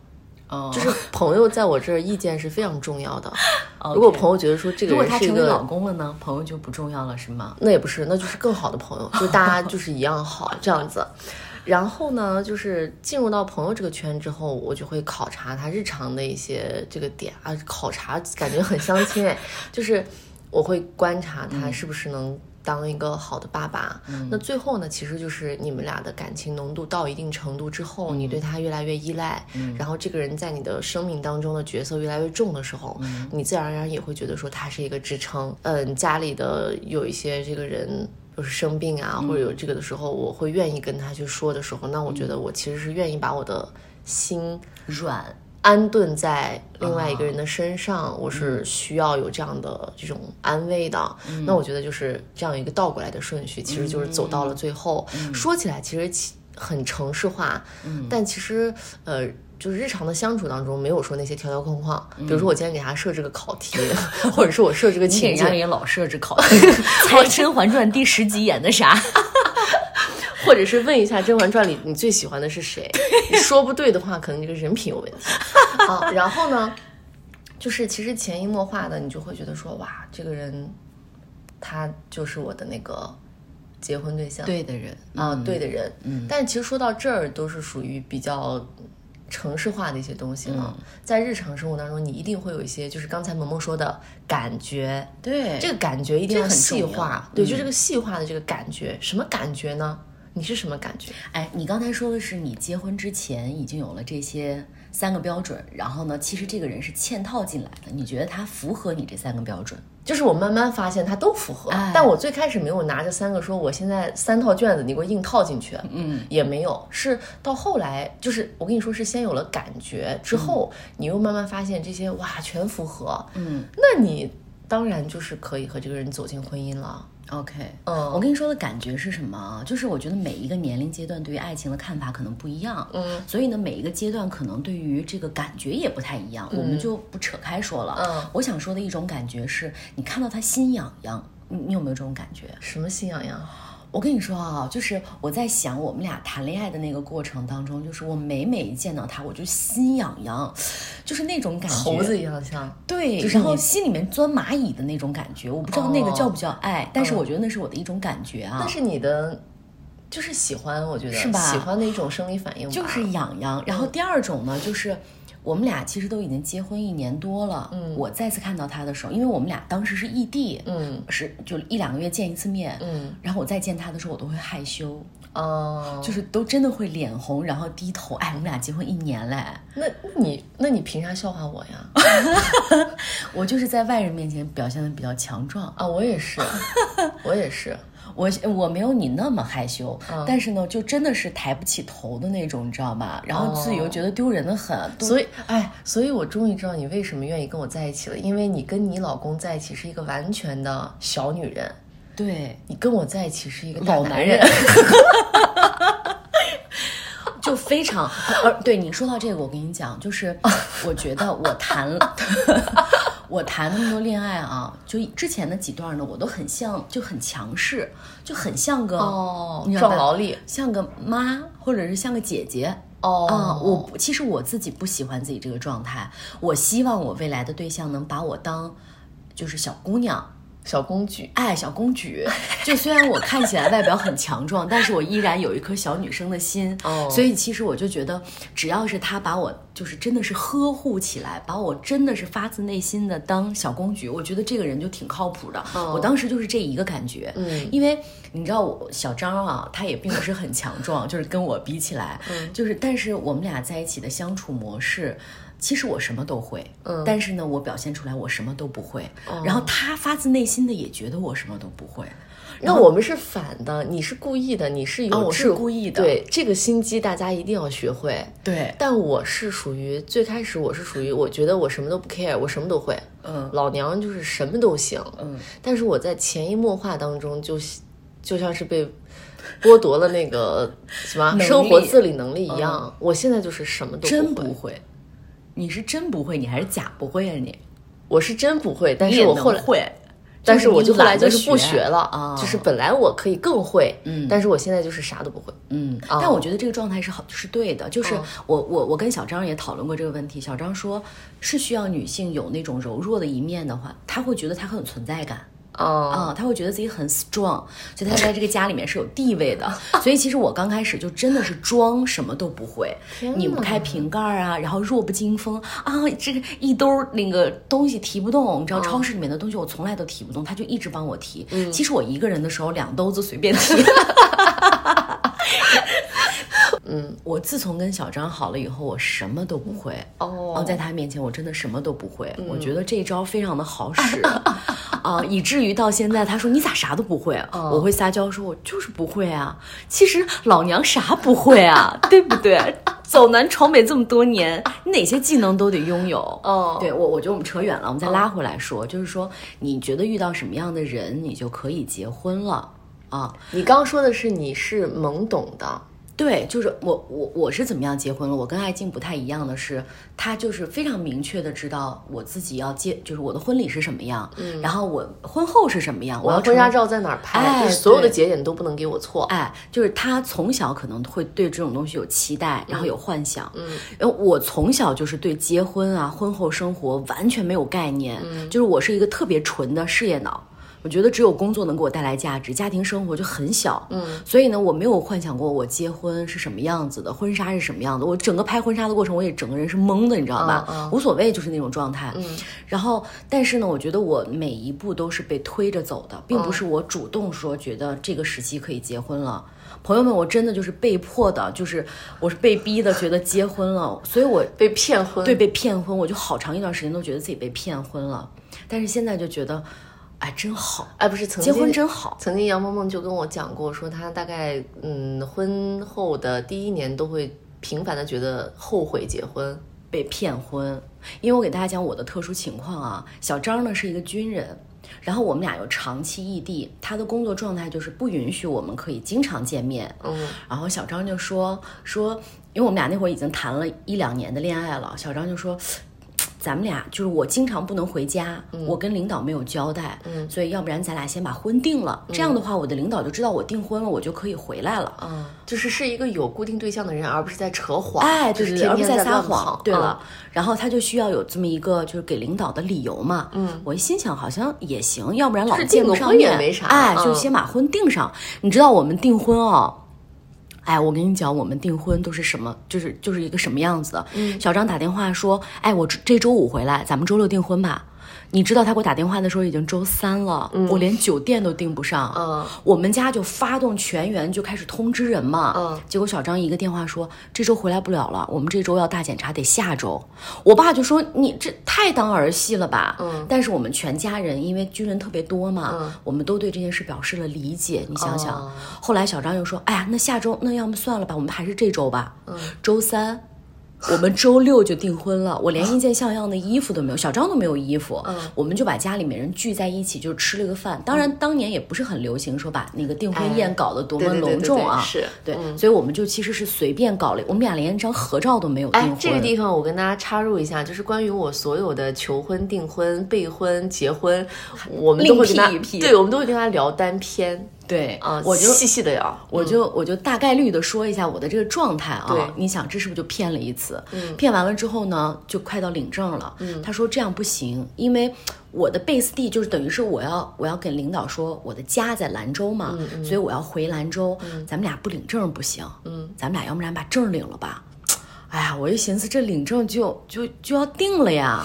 哦，就是朋友在我这儿意见是非常重要的。如果朋友觉得说这个如果人是一他成为老，公了呢，朋友就不重要了，是吗？那也不是，那就是更好的朋友，就大家就是一样好这样子。然后呢，就是进入到朋友这个圈之后，我就会考察他日常的一些这个点啊，考察感觉很相亲哎，就是我会观察他是不是能当一个好的爸爸。那最后呢，其实就是你们俩的感情浓度到一定程度之后，你对他越来越依赖，然后这个人在你的生命当中的角色越来越重的时候，你自然而然也会觉得说他是一个支撑。嗯，家里的有一些这个人。就是生病啊，或者有这个的时候，我会愿意跟他去说的时候，那我觉得我其实是愿意把我的心软，安顿在另外一个人的身上，我是需要有这样的这种安慰的。那我觉得就是这样一个倒过来的顺序，其实就是走到了最后。说起来其实很城市化，但其实呃。就是日常的相处当中，没有说那些条条框框。比如说，我今天给他设置个考题，或者是我设置个 你给情境，人家也老设置考题，猜 《甄嬛传》第十集演的啥？或者是问一下《甄嬛传》里你最喜欢的是谁？你说不对的话，可能这个人品有问题。啊，然后呢，就是其实潜移默化的，你就会觉得说，哇，这个人他就是我的那个结婚对象，对的人。啊，对的人。嗯，但其实说到这儿，都是属于比较。城市化的一些东西了，在日常生活当中，你一定会有一些，就是刚才萌萌说的感觉，对。这个感觉一定要很细化，对，就这个细化的这个感觉，什么感觉呢？你是什么感觉？哎，你刚才说的是你结婚之前已经有了这些三个标准，然后呢，其实这个人是嵌套进来的，你觉得他符合你这三个标准？就是我慢慢发现他都符合，哎但我最开始没有拿这三个说我现在三套卷子你给我硬套进去，嗯，也没有，是到后来就是我跟你说是先有了感觉之后，你又慢慢发现这些哇全符合，嗯那你当然就是可以和这个人走进婚姻了。，OK，嗯我跟你说的感觉是什么啊？就是我觉得每一个年龄阶段对于爱情的看法可能不一样，嗯，所以呢，每一个阶段可能对于这个感觉也不太一样，我们就不扯开说了。嗯我想说的一种感觉是，你看到他心痒痒，你你有没有这种感觉？什么心痒痒？我跟你说啊，就是我在想我们俩谈恋爱的那个过程当中，就是我每每一见到他，我就心痒痒，就是那种感觉，猴子一样像。对，就是然后心里面钻蚂蚁的那种感觉，我不知道那个哦叫不叫爱，但是嗯我觉得那是我的一种感觉啊。但是你的就是喜欢，我觉得是吧喜欢的一种生理反应，就是痒痒。然后第二种呢，就是我们俩其实都已经结婚一年多了。嗯我再次看到他的时候，因为我们俩当时是异地，嗯是就一两个月见一次面。嗯然后我再见他的时候，我都会害羞，哦，就是都真的会脸红，然后低头。哎，我们俩结婚一年嘞，那那你那你凭啥笑话我呀？我就是在外人面前表现的比较强壮。啊，我也是，我也是。我我没有你那么害羞，嗯但是呢，就真的是抬不起头的那种，你知道吗？然后自己又觉得丢人的很，都所以，哎，所以我终于知道你为什么愿意跟我在一起了，因为你跟你老公在一起是一个完全的小女人，对，你跟我在一起是一个大老男人，就非常呃，对你说到这个，我跟你讲，就是 我觉得我谈我谈那么多恋爱啊，就之前的几段呢，我都很像，就很强势，就很像个哦壮劳力像个妈，或者是像个姐姐。哦啊，我其实我自己不喜欢自己这个状态，我希望我未来的对象能把我当就是小姑娘，小公举。哎，小公举，就虽然我看起来外表很强壮，但是我依然有一颗小女生的心。哦所以其实我就觉得，只要是他把我就是真的是呵护起来，把我真的是发自内心的当小公举，我觉得这个人就挺靠谱的。哦我当时就是这一个感觉。嗯因为你知道我小张啊，他也并不是很强壮，就是跟我比起来，嗯就是但是我们俩在一起的相处模式。其实我什么都会，嗯。但是呢，我表现出来我什么都不会，然后他发自内心的也觉得我什么都不会，那我们是反的，你是故意的，你是有啊我是故意的。对这个心机，大家一定要学会。对，但我是属于最开始，我是属于我觉得我什么都不 care，我什么都会，嗯。老娘就是什么都行，嗯，但是我在潜移默化当中就就像是被剥夺了那个什么生活自理能力一样，我现在就是什么都真不会，不会，你是真不会，你还是假不会啊你？我是真不会，但是我后来。会，但是我就后来就是不学了啊，就是本来我可以更会，嗯但是我现在就是啥都不会。嗯，哦但我觉得这个状态是好，是对的。就是哦我我我跟小张也讨论过这个问题，小张说是需要女性有那种柔弱的一面的话，她会觉得她很有存在感。哦，啊，他会觉得自己很 strong，所以他在这个家里面是有地位的。所以其实我刚开始就真的是装什么都不会，拧不开瓶盖啊，然后弱不禁风啊，这个一兜儿那个东西提不动，你知道超市里面的东西我从来都提不动，他就一直帮我提。其实我一个人的时候两兜子随便提。嗯，我自从跟小张好了以后，我什么都不会。哦嗯在他面前我真的什么都不会。我觉得这一招非常的好使 啊，以至于到现在他说你咋啥都不会啊？我会撒娇说我就是不会啊。其实老娘啥不会啊，对不对？走南闯北这么多年，你哪些技能都得拥有。哦对我，我觉得我们扯远了，我们再拉回来说，就是说你觉得遇到什么样的人，你就可以结婚了啊？你刚刚说的是你是懵懂的，对，就是我我我是怎么样结婚了？我跟艾静不太一样的是，她就是非常明确的知道我自己要结，就是我的婚礼是什么样，嗯，然后我婚后是什么样，我要婚纱照在哪儿拍，哎就是所有的节点都不能给我错。哎，就是他从小可能会对这种东西有期待，然后有幻想。嗯，然后我从小就是对结婚啊、婚后生活完全没有概念，嗯，就是我是一个特别纯的事业脑。我觉得只有工作能给我带来价值，家庭生活就很小。嗯，所以呢，我没有幻想过我结婚是什么样子的，婚纱是什么样的。我整个拍婚纱的过程，我也整个人是懵的，你知道吧？嗯嗯无所谓，就是那种状态。嗯，然后，但是呢，我觉得我每一步都是被推着走的，并不是我主动说觉得这个时期可以结婚了。朋友们，我真的就是被迫的，就是我是被逼的，觉得结婚了，所以我被骗婚，对被骗婚，我就好长一段时间都觉得自己被骗婚了，但是现在就觉得，哎，真好，哎，不是曾经结婚真好。曾经杨萌萌就跟我讲过，说她大概嗯婚后的第一年都会频繁的觉得后悔结婚。被骗婚，因为我给大家讲我的特殊情况啊，小张呢是一个军人，然后我们俩又长期异地，他的工作状态就是不允许我们可以经常见面，嗯，然后小张就说说，因为我们俩那会儿已经谈了一两年的恋爱了，小张就说。咱们俩就是我经常不能回家，我跟领导没有交代，嗯所以要不然咱俩先把婚定了，这样的话我的领导就知道我订婚了，我就可以回来了。嗯，就是是一个有固定对象的人，而不是在扯谎。哎，对对对，就是天而不是在撒谎。对了，然后他就需要有这么一个，就是给领导的理由嘛。嗯，我一心想好像也行，要不然老是见不上面，没啥哎，嗯就先把婚定上。你知道我们订婚哦。哎，我跟你讲，我们订婚都是什么，就是就是一个什么样子的。嗯小张打电话说，哎，我这这周五回来，咱们周六订婚吧。你知道他给我打电话的时候已经周三了，我连酒店都订不上。嗯我们家就发动全员就开始通知人嘛。嗯结果小张一个电话说这周回来不了了，我们这周要大检查，得下周。我爸就说你这太当儿戏了吧。嗯但是我们全家人因为军人特别多嘛，嗯我们都对这件事表示了理解。你想想，哦后来小张又说，哎呀，那下周那要么算了吧，我们还是这周吧。嗯周三。我们周六就订婚了，我连一件像样的衣服都没有，小张都没有衣服，嗯我们就把家里面人聚在一起，就吃了个饭。当然，当年也不是很流行说把那个订婚宴搞得多么隆重啊，对是对，嗯所以我们就其实是随便搞了，我们俩连一张合照都没有订婚。，哎这个地方我跟大家插入一下，就是关于我所有的求婚、订婚、备婚、结婚，我们都会跟他对，我们都会跟他聊单篇对啊，我就细细的聊。我就我就大概率的说一下我的这个状态啊。对你想这是不是就骗了一次？嗯骗完了之后呢，就快到领证了。嗯，他说这样不行，因为我的 base 地就是等于是我要我要跟领导说我的家在兰州嘛，所以我要回兰州，咱们俩不领证不行。嗯，咱们俩要不然把证领了吧？哎呀，我就寻思这领证就就就要定了呀。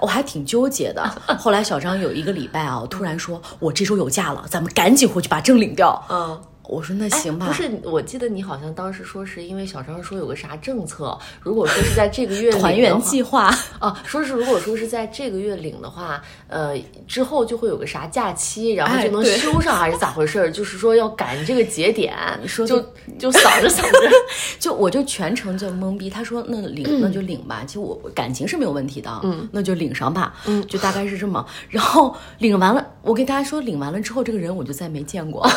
我还挺纠结的。后来小张有一个礼拜啊，突然说：“我这周有假了，咱们赶紧回去把证领掉。”嗯，我说那行吧，不是，我记得你好像当时说是因为小张说有个啥政策，如果说是在这个月 团圆计划，啊，说是如果说是在这个月领的话，呃，之后就会有个啥假期，然后就能休上，还是咋回事儿？就是说要赶这个节点，你说就就扫着扫着，就我就全程就懵逼。他说那领 那就领吧，其实我我感情是没有问题的，嗯，那就领上吧，嗯，就大概是这么。然后领完了，我跟大家说，领完了之后，这个人我就再没见过，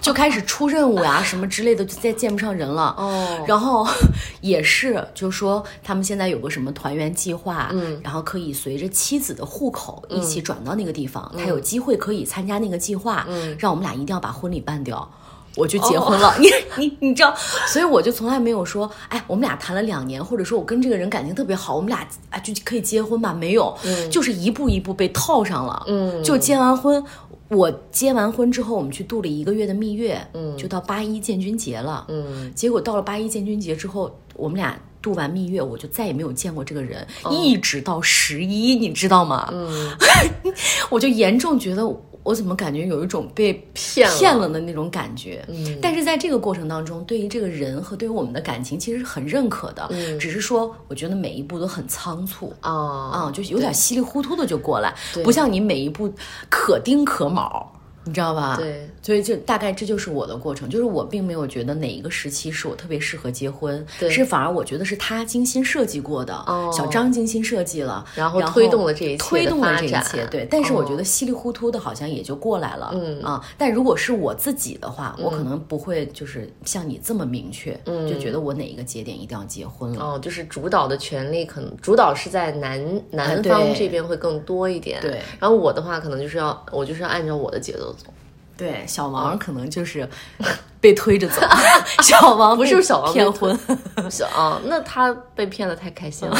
就开始出任务呀、什么之类的，就再见不上人了。哦然后 也是，就说他们现在有个什么团圆计划，嗯，然后可以随着妻子的户口一起转到那个地方，他有机会可以参加那个计划，嗯，让我们俩一定要把婚礼办掉。我就结婚了，你你你知道，所以我就从来没有说，哎，我们俩谈了两年，或者说我跟这个人感情特别好，我们俩啊就可以结婚吧？没有，就是一步一步被套上了，嗯。就结完婚。我结完婚之后，我们去度了一个月的蜜月，嗯，就到八一建军节了，嗯，结果到了八一建军节之后，我们俩度完蜜月，我就再也没有见过这个人，一直到十一，你知道吗？嗯，我就严重觉得我怎么感觉有一种被骗了骗了的那种感觉。嗯但是在这个过程当中，对于这个人和对于我们的感情，其实是很认可的。嗯只是说，我觉得每一步都很仓促。啊啊，就有点稀里糊涂的就过来，不像你每一步可丁可卯，你知道吧？对，所以就大概这就是我的过程，就是我并没有觉得哪一个时期是我特别适合结婚，对是反而我觉得是他精心设计过的，哦小张精心设计了，然后推动了这一切推动了这一切，对。但是我觉哦得稀里糊涂的，好像也就过来了，嗯啊。但如果是我自己的话，我可能不会就是像你这么明确，嗯就觉得我哪一个节点一定要结婚了。哦，就是主导的权利可能主导是在男男方这边会更多一点，对然后我的话可能就是要我就是要按照我的节奏走，对，小王可能就是被推着走，小王 不是小王骗婚，小啊，那他被骗的太开心了。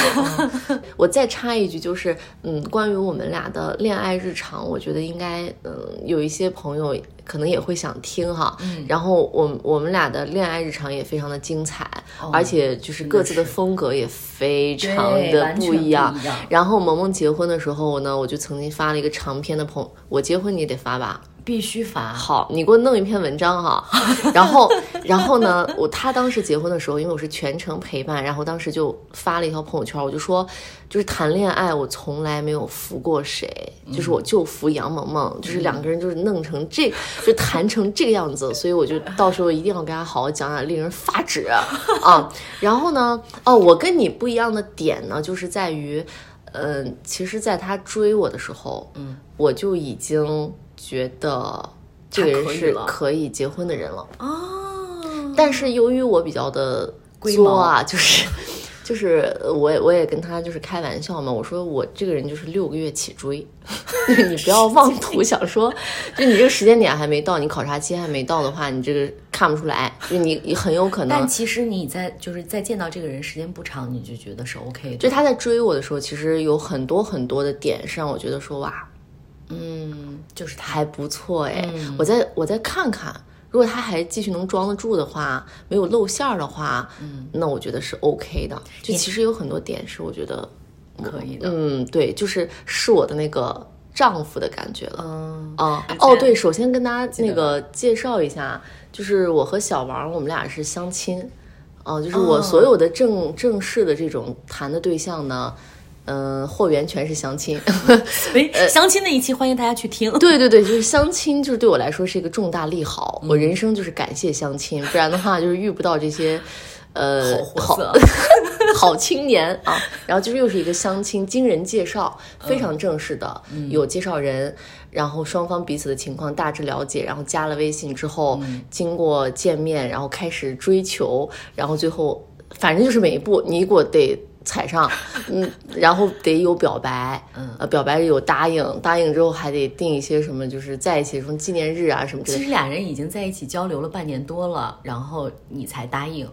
嗯我再插一句，就是嗯，关于我们俩的恋爱日常，我觉得应该嗯有一些朋友可能也会想听哈。嗯，然后我我们俩的恋爱日常也非常的精彩，而且就是各自的风格也非常的不一样。然后萌萌结婚的时候呢，我就曾经发了一个长篇的朋，我结婚你也得发吧。必须发。好，你给我弄一篇文章哈，然后，然后呢，我他当时结婚的时候，因为我是全程陪伴，然后当时就发了一条朋友圈，我就说，就是谈恋爱我从来没有服过谁，就是我就服杨萌萌，就是两个人就是弄成这，就谈成这个样子，所以我就到时候一定要跟他好好讲讲，令人发指啊。然后呢，哦，我跟你不一样的点呢，就是在于，嗯、其实在他追我的时候，嗯，我就已经觉得这个人是可以结婚的人了。哦，但是由于我比较的龟作啊，就是就是我也我也跟他就是开玩笑嘛，我说我这个人就是六个月起追，你不要妄图 想说，就你这个时间点还没到，你考察期还没到的话，你这个看不出来，就你你很有可能。但其实你在就是在见到这个人时间不长，你就觉得是 OK 的。就他在追我的时候，其实有很多很多的点是让我觉得说哇，嗯，就是他还不错哎，我再我再看看。如果他还继续能装得住的话，没有露馅儿的话，嗯，那我觉得是 OK 的。就其实有很多点是我觉得可以的。嗯，对，就是是我的那个丈夫的感觉了。嗯啊哦，对，首先跟大家那个介绍一下，就是我和小王，我们俩是相亲。哦，就是我所有的正正式的这种谈的对象呢。嗯，货源全是相亲。哎，相亲那一期欢迎大家去听。对对对，就是相亲，就是对我来说是一个重大利好。我人生就是感谢相亲，不然的话就是遇不到这些，呃，好 好青年啊。然后就是又是一个相亲，经人介绍，非常正式的，有介绍人，然后双方彼此的情况大致了解，然后加了微信之后，经过见面，然后开始追求，然后最后反正就是每一步你给我得。踩上，嗯，然后得有表白，嗯，呃，表白有答应，答应之后还得定一些什么，就是在一起什么纪念日啊什么之类的。其实俩人已经在一起交流了半年多了，然后你才答应，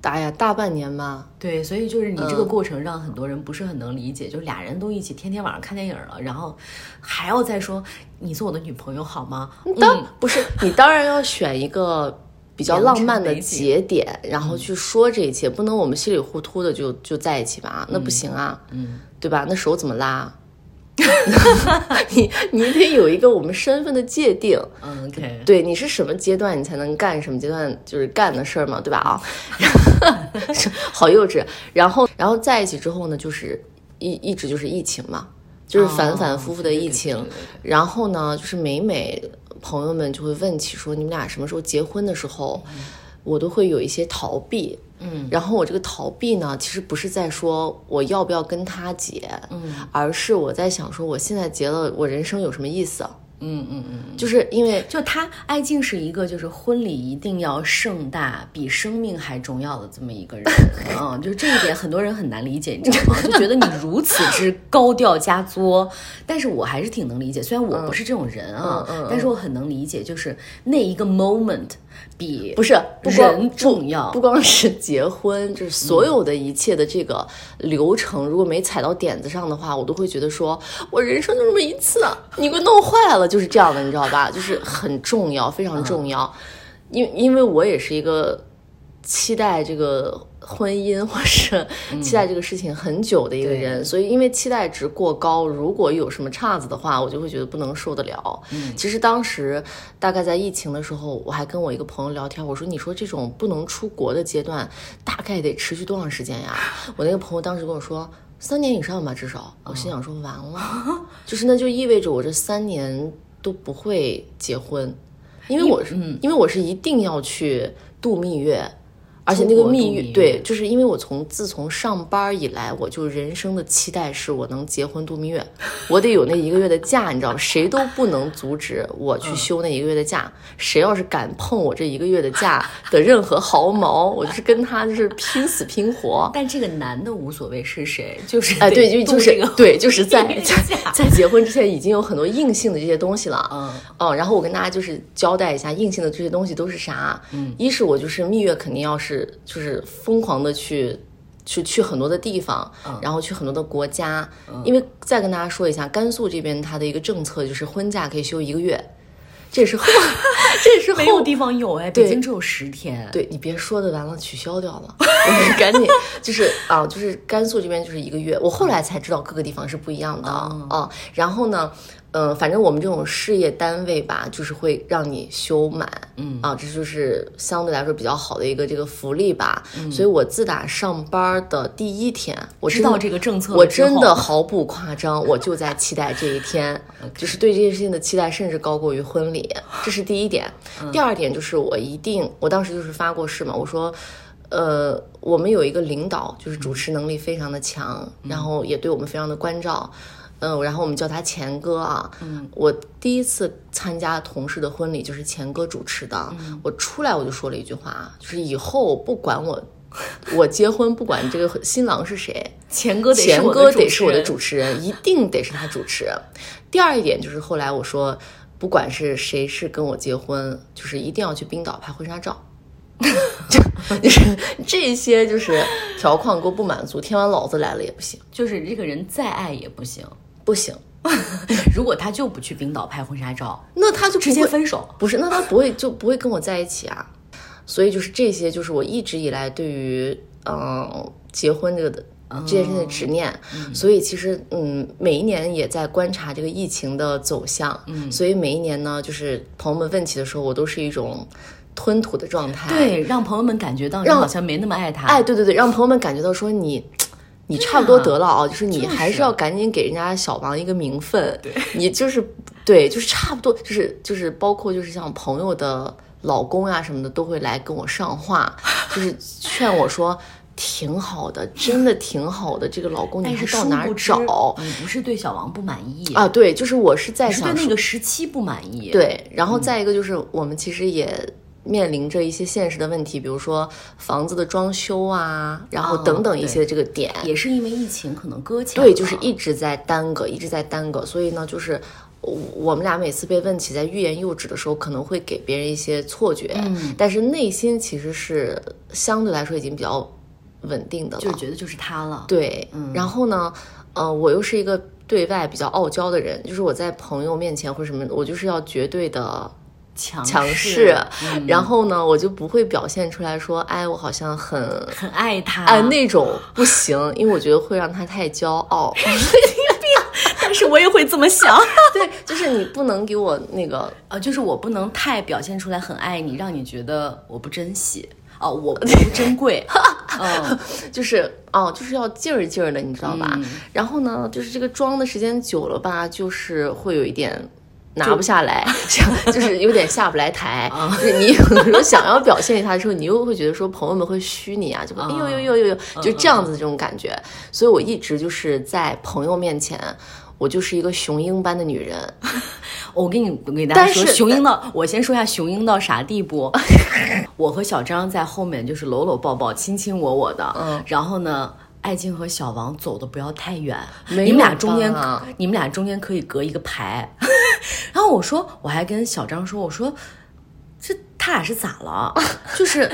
答呀，大半年吗？对，所以就是你这个过程让很多人不是很能理解，就俩人都一起天天晚上看电影了，然后还要再说你做我的女朋友好吗？当不是，你当然要选一个。比较浪漫的节点，然后去说这一切，不能我们稀里糊涂的就就在一起吧？那不行啊，嗯，对吧？那手怎么拉？你你得有一个我们身份的界定，嗯，OK，对，你是什么阶段，你才能干什么阶段就是干的事儿嘛，对吧？啊 好幼稚。然后然后在一起之后呢，就是一一直就是疫情嘛，就是反反复复的疫情。然后呢，就是每每。朋友们就会问起说：“你们俩什么时候结婚的时候，我都会有一些逃避。”嗯，然后我这个逃避呢，其实不是在说我要不要跟他结，嗯，而是我在想说，我现在结了，我人生有什么意思？嗯嗯嗯，就是因为就他爱静是一个就是婚礼一定要盛大，比生命还重要的这么一个人，嗯，就是这一点很多人很难理解，你知道吗？就觉得你如此之高调加作，但是我还是挺能理解，虽然我不是这种人啊，但是我很能理解，就是那一个 moment。比不是不光重要，不光是结婚，就是所有的一切的这个流程，如果没踩到点子上的话，我都会觉得说，我人生就这么一次，你给我弄坏了，就是这样的，你知道吧？就是很重要，非常重要，因因为我也是一个期待这个。婚姻或是期待这个事情很久的一个人，所以因为期待值过高，如果有什么岔子的话，我就会觉得不能受得了。嗯其实当时大概在疫情的时候，我还跟我一个朋友聊天，我说：“你说这种不能出国的阶段，大概得持续多长时间呀？” 我那个朋友当时跟我说：“三年以上吧，至少。”我心想说：“完了，就是那就意味着我这三年都不会结婚，因为我是因为我是一定要去度蜜月。”而且那个蜜月，对，就是因为我从自从上班以来，我就人生的期待是我能结婚度蜜月，我得有那一个月的假，你知道吗？谁都不能阻止我去休那一个月的假。谁要是敢碰我这一个月的假的任何毫毛，我就是跟他就是拼死拼活。但这个男的无所谓是谁，就是哎，对，就就是对，就是在在结婚之前已经有很多硬性的这些东西了。嗯嗯，然后我跟大家就是交代一下硬性的这些东西都是啥。嗯，一是我就是蜜月肯定要是。就是疯狂的去去去很多的地方，然后去很多的国家，因为再跟大家说一下，甘肃这边它的一个政策就是婚假可以休一个月，这是后，这是没有地方有哎，北京只有十天。对你别说的完了取消掉了，我 们赶紧就是啊，就是甘肃这边就是一个月，我后来才知道各个地方是不一样的。啊，然后呢。嗯，反正我们这种事业单位吧，就是会让你休满，嗯啊，这就是相对来说比较好的一个这个福利吧。所以我自打上班的第一天，我知道这个政策，我真的毫不夸张，我就在期待这一天，就是对这件事情的期待甚至高过于婚礼。这是第一点。第二点就是我一定，我当时就是发过誓嘛，我说，呃，我们有一个领导，就是主持能力非常的强，然后也对我们非常的关照。嗯，然后我们叫他钱哥啊。嗯，我第一次参加同事的婚礼就是钱哥主持的。嗯，我出来我就说了一句话，就是以后不管我我结婚不管这个新郎是谁，钱哥得钱是哥得是我的主主持人，一定得是他主持。第二一点就是后来我说，不管是谁是跟我结婚，就是一定要去冰岛拍婚纱照。就就是这些就是条框给我不满足，天王老子来了也不行，就是这个人再爱也不行。不行，如果他就不去冰岛拍婚纱照，那他就直接分手。不是，那他不会就不会跟我在一起啊。所以就是这些，就是我一直以来对于嗯结婚这个的这件事情的执念。所以其实嗯每一年也在观察这个疫情的走向。嗯，所以每一年呢，就是朋友们问起的时候，我都是一种吞吐的状态。对，让朋友们感觉到你好像没那么爱他。哎，对对对，让朋友们感觉到说你。你差不多得了啊，就是你还是要赶紧给人家小王一个名分。对，你就是对，就是差不多，就是就是包括就是像朋友的老公呀什么的都会来跟我上话，就是劝我说挺好的，真的挺好的，这个老公你是到哪儿找？你不是对小王不满意啊？对，就是我是在想对那个时期不满意。对，然后再一个就是我们其实也。面临着一些现实的问题，比如说房子的装修啊，然后等等一些这个点，也是因为疫情可能搁浅，对，就是一直在耽搁，一直在耽搁。所以呢，就是我们俩每次被问起，在欲言又止的时候，可能会给别人一些错觉，嗯，但是内心其实是相对来说已经比较稳定的了，就觉得就是他了，对，嗯。然后呢，呃，我又是一个对外比较傲娇的人，就是我在朋友面前或者什么，我就是要绝对的。强强势，然后呢，我就不会表现出来说，哎，我好像很很爱他，哎，那种不行，因为我觉得会让他太骄傲。病，但是我也会这么想。对，就是你不能给我那个，呃，就是我不能太表现出来很爱你，让你觉得我不珍惜，哦，我不 珍贵。嗯，就是哦，就是要劲儿劲儿的，你知道吧？然后呢，就是这个装的时间久了吧，就是会有一点。拿不下来，就是有点下不来台。就是你有时候想要表现一下的时候，你又会觉得说朋友们会虚你啊，就会哎呦呦呦呦呦，就这样子这种感觉。所以我一直就是在朋友面前，我就是一个雄鹰般的女人。我给你给大家说，雄鹰到我先说一下雄鹰到啥地步。我和小张在后面就是搂搂抱抱、亲亲我我的。嗯，然后呢？爱静和小王走的不要太远，你们俩中间，你们俩中间可以隔一个排。然后我说，我还跟小张说，我说，这他俩是咋了？就是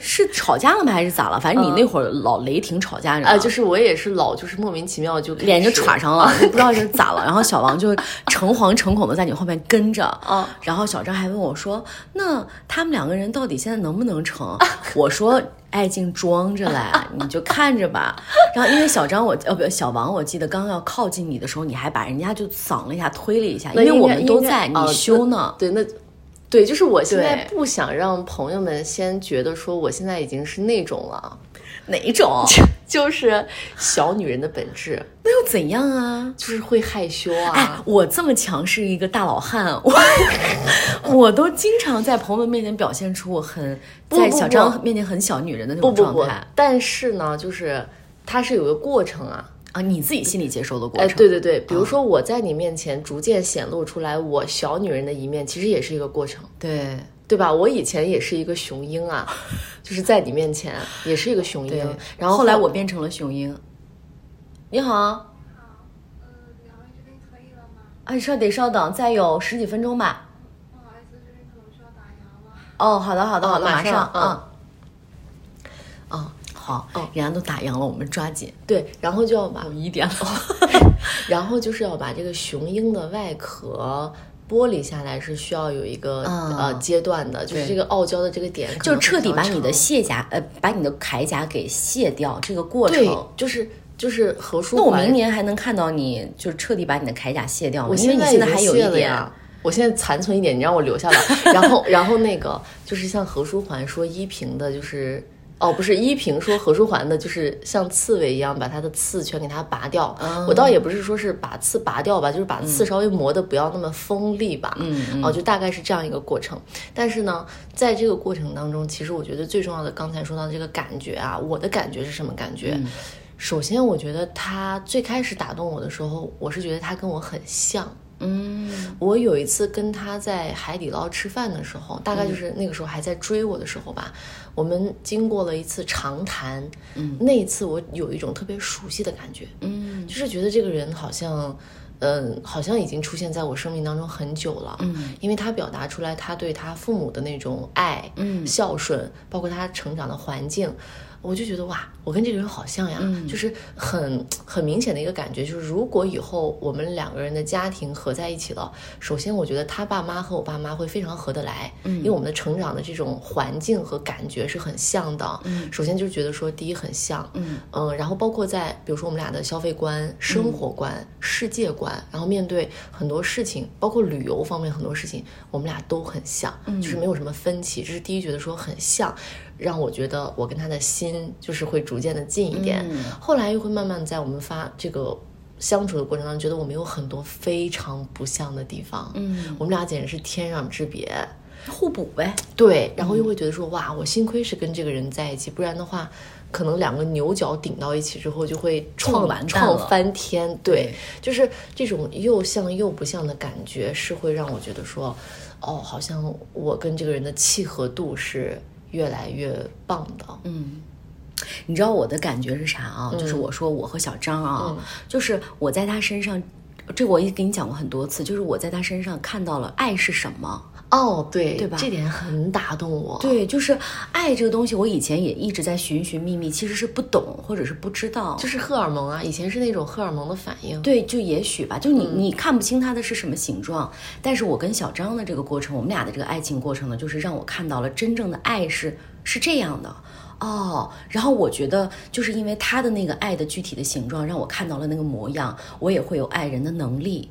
是吵架了吗？还是咋了？反正你那会儿老雷霆吵架，啊，就是我也是老就是莫名其妙就脸就喘上了，不知道是咋了。然后小王就诚惶诚恐的在你后面跟着。啊，然后小张还问我说，那他们两个人到底现在能不能成？我说。爱静装着嘞，你就看着吧。然后因为小张我呃不小王，我记得刚要靠近你的时候，你还把人家就搡了一下，推了一下，因为我们都在，你修呢。对，那对，就是我现在不想让朋友们先觉得说我现在已经是那种了。哪种？就是小女人的本质。那又怎样啊？就是会害羞啊！哎，我这么强势一个大老汉，我 我都经常在朋友们面前表现出我很在小张面前很小女人的那种状态。但是呢，就是它是有个过程啊啊，你自己心里接受的过程。哎，对对对，比如说我在你面前逐渐显露出来我小女人的一面，其实也是一个过程。对。对吧？我以前也是一个雄鹰啊，就是在你面前也是一个雄鹰，然后后来我变成了雄鹰。你好。好。呃，两位这边可以了吗？哎，稍得稍等，再有十几分钟吧。不好意思，这边可能需要打烊了。哦，好的好的好的，马上嗯。嗯，好，嗯，人家都打烊了，我们抓紧。对，然后就要把一点了，然后就是要把这个雄鹰的外壳。剥离下来是需要有一个呃阶段的，就是这个傲娇的这个点，就彻底把你的卸甲呃，把你的铠甲给卸掉，这个过程就是就是何书。那我明年还能看到你，就彻底把你的铠甲卸掉吗？因为你现在还有一点，我现在残存一点，你让我留下来。然后然后那个就是像何书桓说依萍的，就是。哦，不是依萍说何书桓的，就是像刺猬一样把他的刺全给他拔掉。我倒也不是说是把刺拔掉吧，就是把刺稍微磨得不要那么锋利吧。嗯，哦，就大概是这样一个过程。但是呢，在这个过程当中，其实我觉得最重要的，刚才说到这个感觉啊，我的感觉是什么感觉？首先，我觉得他最开始打动我的时候，我是觉得他跟我很像。嗯，我有一次跟他在海底捞吃饭的时候，大概就是那个时候还在追我的时候吧，我们经过了一次长谈，嗯，那一次我有一种特别熟悉的感觉，嗯，就是觉得这个人好像。嗯，好像已经出现在我生命当中很久了。嗯，因为他表达出来他对他父母的那种爱、嗯孝顺，包括他成长的环境。我就觉得哇，我跟这个人好像呀，就是很很明显的一个感觉，就是如果以后我们两个人的家庭合在一起了，首先我觉得他爸妈和我爸妈会非常合得来，嗯，因为我们的成长的这种环境和感觉是很像的，嗯，首先就是觉得说第一很像，嗯。嗯，然后包括在比如说我们俩的消费观、生活观、世界观，然后面对很多事情，包括旅游方面很多事情，我们俩都很像，就是没有什么分歧，这是第一觉得说很像。让我觉得我跟他的心就是会逐渐的近一点，后来又会慢慢在我们发这个相处的过程当中，觉得我们有很多非常不像的地方。嗯，我们俩简直是天壤之别，互补呗。对，然后又会觉得说哇，我幸亏是跟这个人在一起，不然的话，可能两个牛角顶到一起之后就会撞撞翻天。对，就是这种又像又不像的感觉，是会让我觉得说，哦，好像我跟这个人的契合度是。越来越棒的，嗯，你知道我的感觉是啥啊？就是我说我和小张啊，就是我在他身上，这我也给你讲过很多次，就是我在他身上看到了爱是什么。哦，对，对吧？这点很打动我。对，就是爱这个东西，我以前也一直在寻寻觅觅，其实是不懂或者是不知道。就是荷尔蒙啊，以前是那种荷尔蒙的反应。对，就也许吧，就你你看不清它的是什么形状，但是我跟小张的这个过程，我们俩的这个爱情过程呢，就是让我看到了真正的爱是是这样的哦。然后我觉得，就是因为他的那个爱的具体的形状，让我看到了那个模样，我也会有爱人的能力。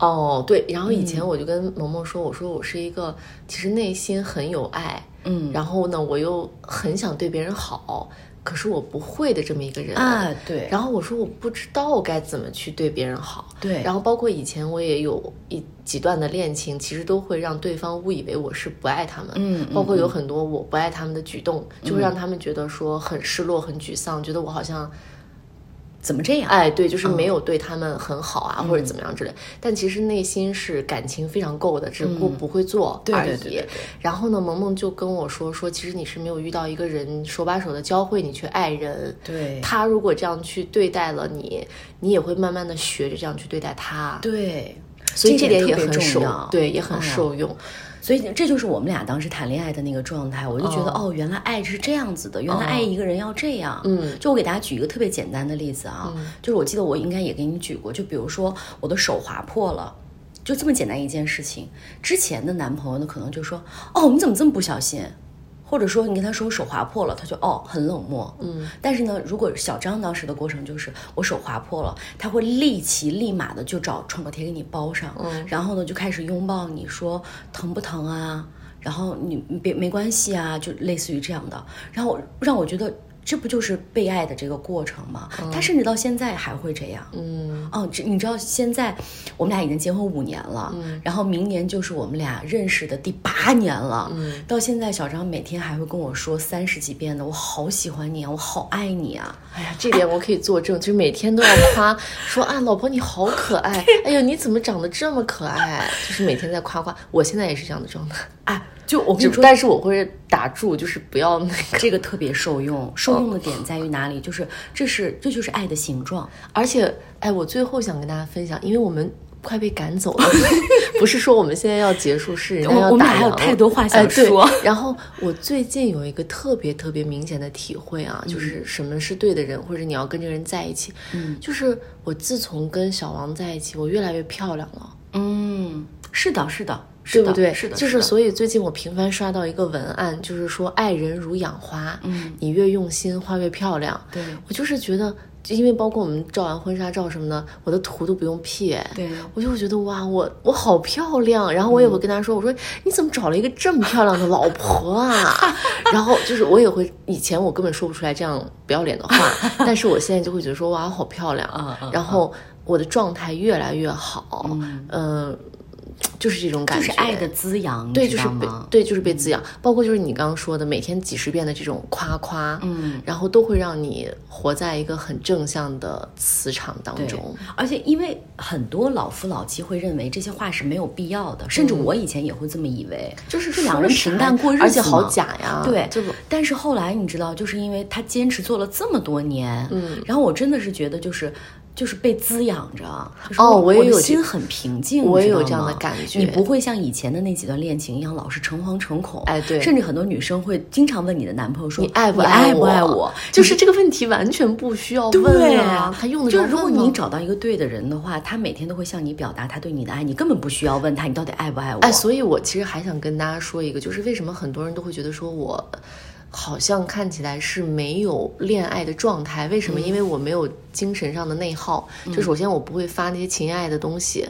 哦，对，然后以前我就跟萌萌说，我说我是一个其实内心很有爱，嗯，然后呢，我又很想对别人好，可是我不会的这么一个人啊，对。然后我说我不知道该怎么去对别人好，对。然后包括以前我也有一几段的恋情，其实都会让对方误以为我是不爱他们，嗯，包括有很多我不爱他们的举动，就会让他们觉得说很失落、很沮丧，觉得我好像。怎么这样？哎，对，就是没有对他们很好啊，或者怎么样之类。但其实内心是感情非常够的，只不过不会做而已。然后呢，萌萌就跟我说说，其实你是没有遇到一个人手把手的教会你去爱人。对，他如果这样去对待了你，你也会慢慢的学着这样去对待他。对，所以这点也很受，对，也很受用。所以这就是我们俩当时谈恋爱的那个状态，我就觉得哦，原来爱是这样子的，原来爱一个人要这样。嗯，就我给大家举一个特别简单的例子啊，就是我记得我应该也给你举过，就比如说我的手划破了，就这么简单一件事情，之前的男朋友呢可能就说哦，你怎么这么不小心？或者说你跟他说手划破了，他就哦很冷漠，嗯。但是呢，如果小张当时的过程就是我手划破了，他会立即立马的就找创可贴给你包上，嗯。然后呢就开始拥抱你说疼不疼啊？然后你别没关系啊，就类似于这样的，然后让我觉得。这不就是被爱的这个过程吗？他甚至到现在还会这样。嗯，哦，这你知道，现在我们俩已经结婚五年了，然后明年就是我们俩认识的第八年了。嗯，到现在小张每天还会跟我说三十几遍的“我好喜欢你啊，我好爱你啊”。哎呀，这点我可以作证，就是每天都要夸说啊，老婆你好可爱，哎呦你怎么长得这么可爱？就是每天在夸夸。我现在也是这样的状态。哎。就我跟你说，但是我会打住，就是不要那个。这个特别受用，受用的点在于哪里？就是这是这就是爱的形状。而且，哎，我最后想跟大家分享，因为我们快被赶走了，不是说我们现在要结束，是人家要打烊。还有太多话想说。然后我最近有一个特别特别明显的体会啊，就是什么是对的人，或者你要跟这个人在一起。嗯，就是我自从跟小王在一起，我越来越漂亮了。嗯，是的，是的。对不对？是的，就是所以最近我频繁刷到一个文案，就是说爱人如养花，嗯，你越用心，花越漂亮。对我就是觉得，因为包括我们照完婚纱照什么的，我的图都不用 P，对我就会觉得哇，我我好漂亮。然后我也会跟他说，我说你怎么找了一个这么漂亮的老婆啊？然后就是我也会，以前我根本说不出来这样不要脸的话，但是我现在就会觉得说哇，好漂亮啊。然后我的状态越来越好，嗯。就是这种感觉，就是爱的滋养，对，就是被？对，就是被滋养。包括就是你刚刚说的，每天几十遍的这种夸夸，嗯，然后都会让你活在一个很正向的磁场当对。中。，而且因为很多老夫老妻会认为这些话是没有必要的，甚至我以前也会这么以为，嗯就是这两个人平淡过日子，而且好假呀。对。但是后来你知道，就是因为他坚持做了这么多年，嗯，然后我真的是觉得就是。就是被滋养着，就是哦我也有心很平静，我也有这样的感觉你不会像以前的那几段恋情一样老是诚惶诚恐，哎对甚至很多女生会经常问你的男朋友说：“你爱不爱不？爱我？” 就是这个问题完全不需要问啊，他用的就是如果你找到一个对的人的话，他每天都会向你表达他对你的爱，你根本不需要问他你到底爱不爱我。哎，所以我其实还想跟大家说一个，就是为什么很多人都会觉得说我好像看起来是没有恋爱的状态？为嗯什么？因为我没有精神上的内耗。就首先我不会发那些情爱的东西。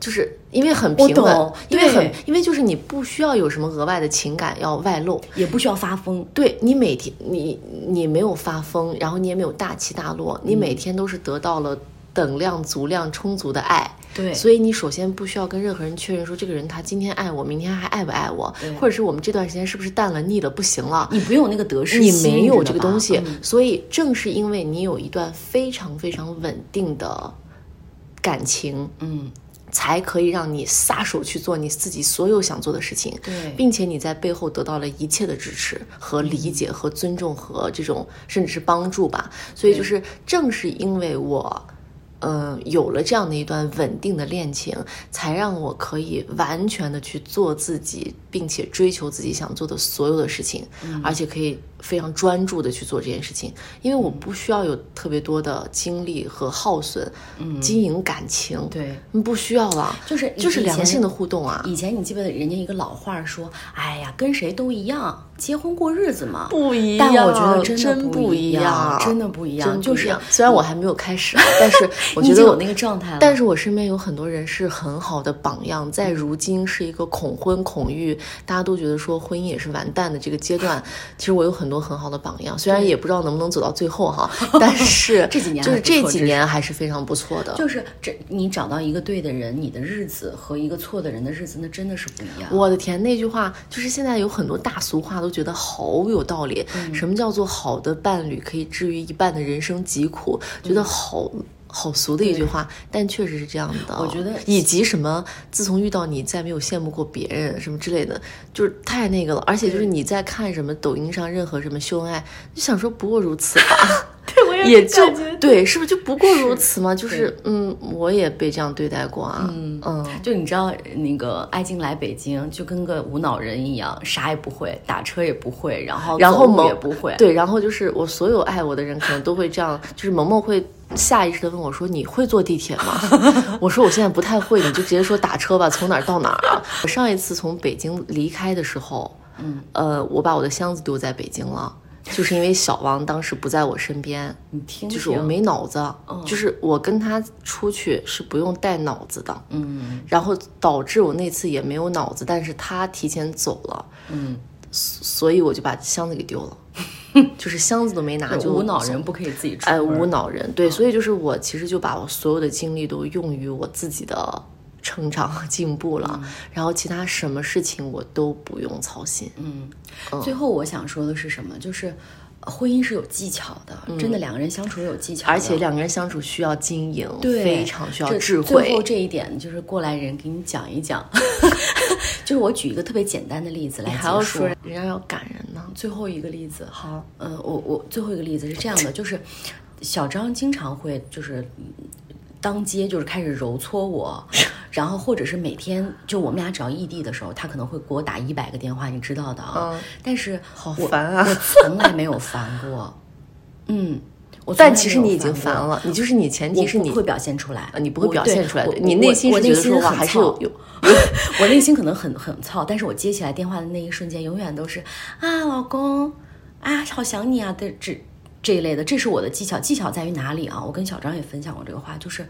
就是因为很平稳，因为很，因为就是你不需要有什么额外的情感要外露，也不需要发疯。对你每天你你没有发疯，然后你也没有大起大落，你每天都是得到了等量、足量、充足的爱。对所以你首先不需要跟任何人确认说这个人他今天爱我，明天还爱不爱我，或者是我们这段时间是不是淡了、腻了、不行了。你不用那个得失你心，没有这个东西，嗯所以正是因为你有一段非常非常稳定的感情，嗯，才可以让你撒手去做你自己所有想做的事情，对并且你在背后得到了一切的支持和理解和尊重和这种甚至是帮助吧。所以就是正是因为我。嗯，有了这样的一段稳定的恋情，才让我可以完全的去做自己，并且追求自己想做的所有的事情，而且可以非常专注的去做这件事情，因为我不需要有特别多的精力和耗损，经营感情，对，嗯不需要了，就是就是良性的互动啊。以前你记不记得人家一个老话说：“哎呀，跟谁都一样，结婚过日子嘛。”不一样但我觉得真真的不一样，真的不一样。就是虽然我还没有开始啊，但是我觉得我那个状态了。但是我身边有很多人是很好的榜样，在如今是一个恐婚恐育，大家都觉得说婚姻也是完蛋的这个阶段，其实我有很多很好的榜样，虽然也不知道能不能走到最后哈，但是这几年就是这几年还是非常不错的。就是这，你找到一个对的人，你的日子和一个错的人的日子，那真的是不一样。我的天，那句话就是现在有很多大俗话都觉得好有道理。嗯什么叫做好的伴侣可以治愈一半的人生疾苦？觉得好。好俗的一句话，但确实是这样的。我觉得以及什么，自从遇到你，再没有羡慕过别人，什么之类的，就是太那个了。而且就是你在看什么抖音上任何什么秀恩爱，就想说不过如此吧。对，我也就对，是不是就不过如此吗？就是嗯，我也被这样对待过啊。嗯嗯，就你知道，那个爱静来北京就跟个无脑人一样，啥也不会，打车也不会，然后走路然后萌也不会。对，然后就是我所有爱我的人可能都会这样，就是萌萌会下意识的问我说：“你会坐地铁吗？” 我说：“我现在不太会，你就直接说打车吧，从哪儿到哪儿啊？”我上一次从北京离开的时候，嗯，呃，我把我的箱子丢在北京了。就是因为小王当时不在我身边，你听就是我没脑子，就是我跟他出去是不用带脑子的，嗯。然后导致我那次也没有脑子，但是他提前走了，嗯，所以我就把箱子给丢了，就是箱子都没拿就无脑人不可以自己出哎，无脑人，对，所以就是我其实就把我所有的精力都用于我自己的成长和进步了，然后其他什么事情我都不用操心。嗯，最后我想说的是什么？就是呃婚姻是有技巧的，真的两个人相处有技巧，而且两个人相处需要经营，对，非常需要智慧。最后。这一点就是过来人给你讲一讲，就是我举一个特别简单的例子来你还要说人家要感人呢，最后一个例子，好，呃，我我最后一个例子是这样的，就是小张经常会就是嗯当街就是开始揉搓我，然后或者是每天就我们俩只要异地的时候，他可能会给我打一百个电话，你知道的啊。嗯。但是好烦啊。我从来没有烦过，嗯，我但其实你已经烦了，你就是你前提是你不会表现出来。呃，你不会表现出来的，你内心我是觉得说哇我内心很糙还是有有 我内心可能很很糙，但是我接起来电话的那一瞬间，永远都是啊，老公啊，好想你啊的，只这一类的，这是我的技巧。技巧在于哪里啊？我跟小张也分享过这个话，就是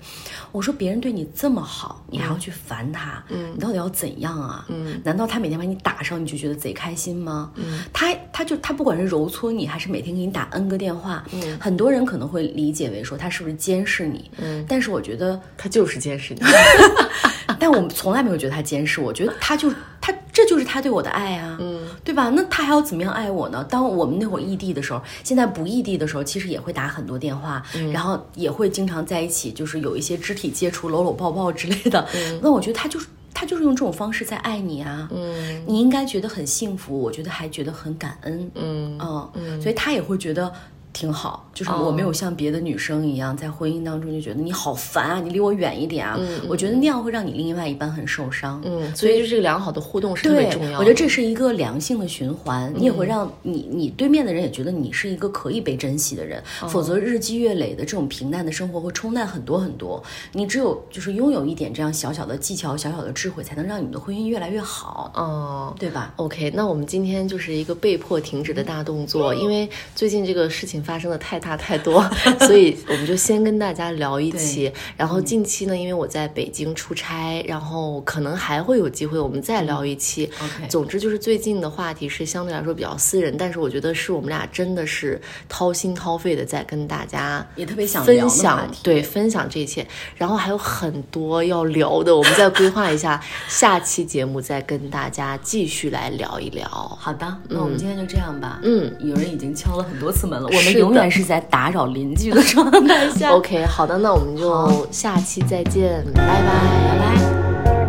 我说别人对你这么好，你还要去烦他，嗯，你到底要怎样啊？嗯，难道他每天把你打上，你就觉得贼开心吗？嗯，他他就他不管是揉搓你，还是每天给你打 N 个电话，嗯，很多人可能会理解为说他是不是监视你？嗯，但是我觉得他就是监视你，但我们从来没有觉得他监视我，觉得他就他这就是他对我的爱啊，嗯，对吧？那他还要怎么样爱我呢？当我们那会儿异地的时候，现在不异地的时候，其实也会打很多电话，然后也会经常在一起，就是有一些肢体接触、搂搂抱抱之类的。那我觉得他就是他就是用这种方式在爱你啊，嗯，你应该觉得很幸福，我觉得还觉得很感恩，嗯嗯，所以他也会觉得。挺好，就是我没有像别的女生一样，在婚姻当中就觉得你好烦啊，你离我远一点啊。我觉得那样会让你另外一半很受伤。嗯，所以就这个良好的互动是特别重要。我觉得这是一个良性的循环，你也会让你你对面的人也觉得你是一个可以被珍惜的人。否则日积月累的这种平淡的生活会冲淡很多很多。你只有就是拥有一点这样小小的技巧、小小的智慧，才能让你们的婚姻越来越好。哦，对吧？OK，那我们今天就是一个被迫停止的大动作，因为最近这个事情。发生的太大太多，所以我们就先跟大家聊一期。然后近期呢，因为我在北京出差，然后可能还会有机会，我们再聊一期。OK，总之就是最近的话题是相对来说比较私人，但是我觉得是我们俩真的是掏心掏肺的在跟大家也特别想分享，对，分享这一切。然后还有很多要聊的，我们再规划一下下期节目再跟大家继续来聊一聊。好的，那我们今天就这样吧。嗯，有人已经敲了很多次门了，我们。永远是在打扰邻居的状态下。OK，好的，那我们就下期再见，拜拜，拜拜。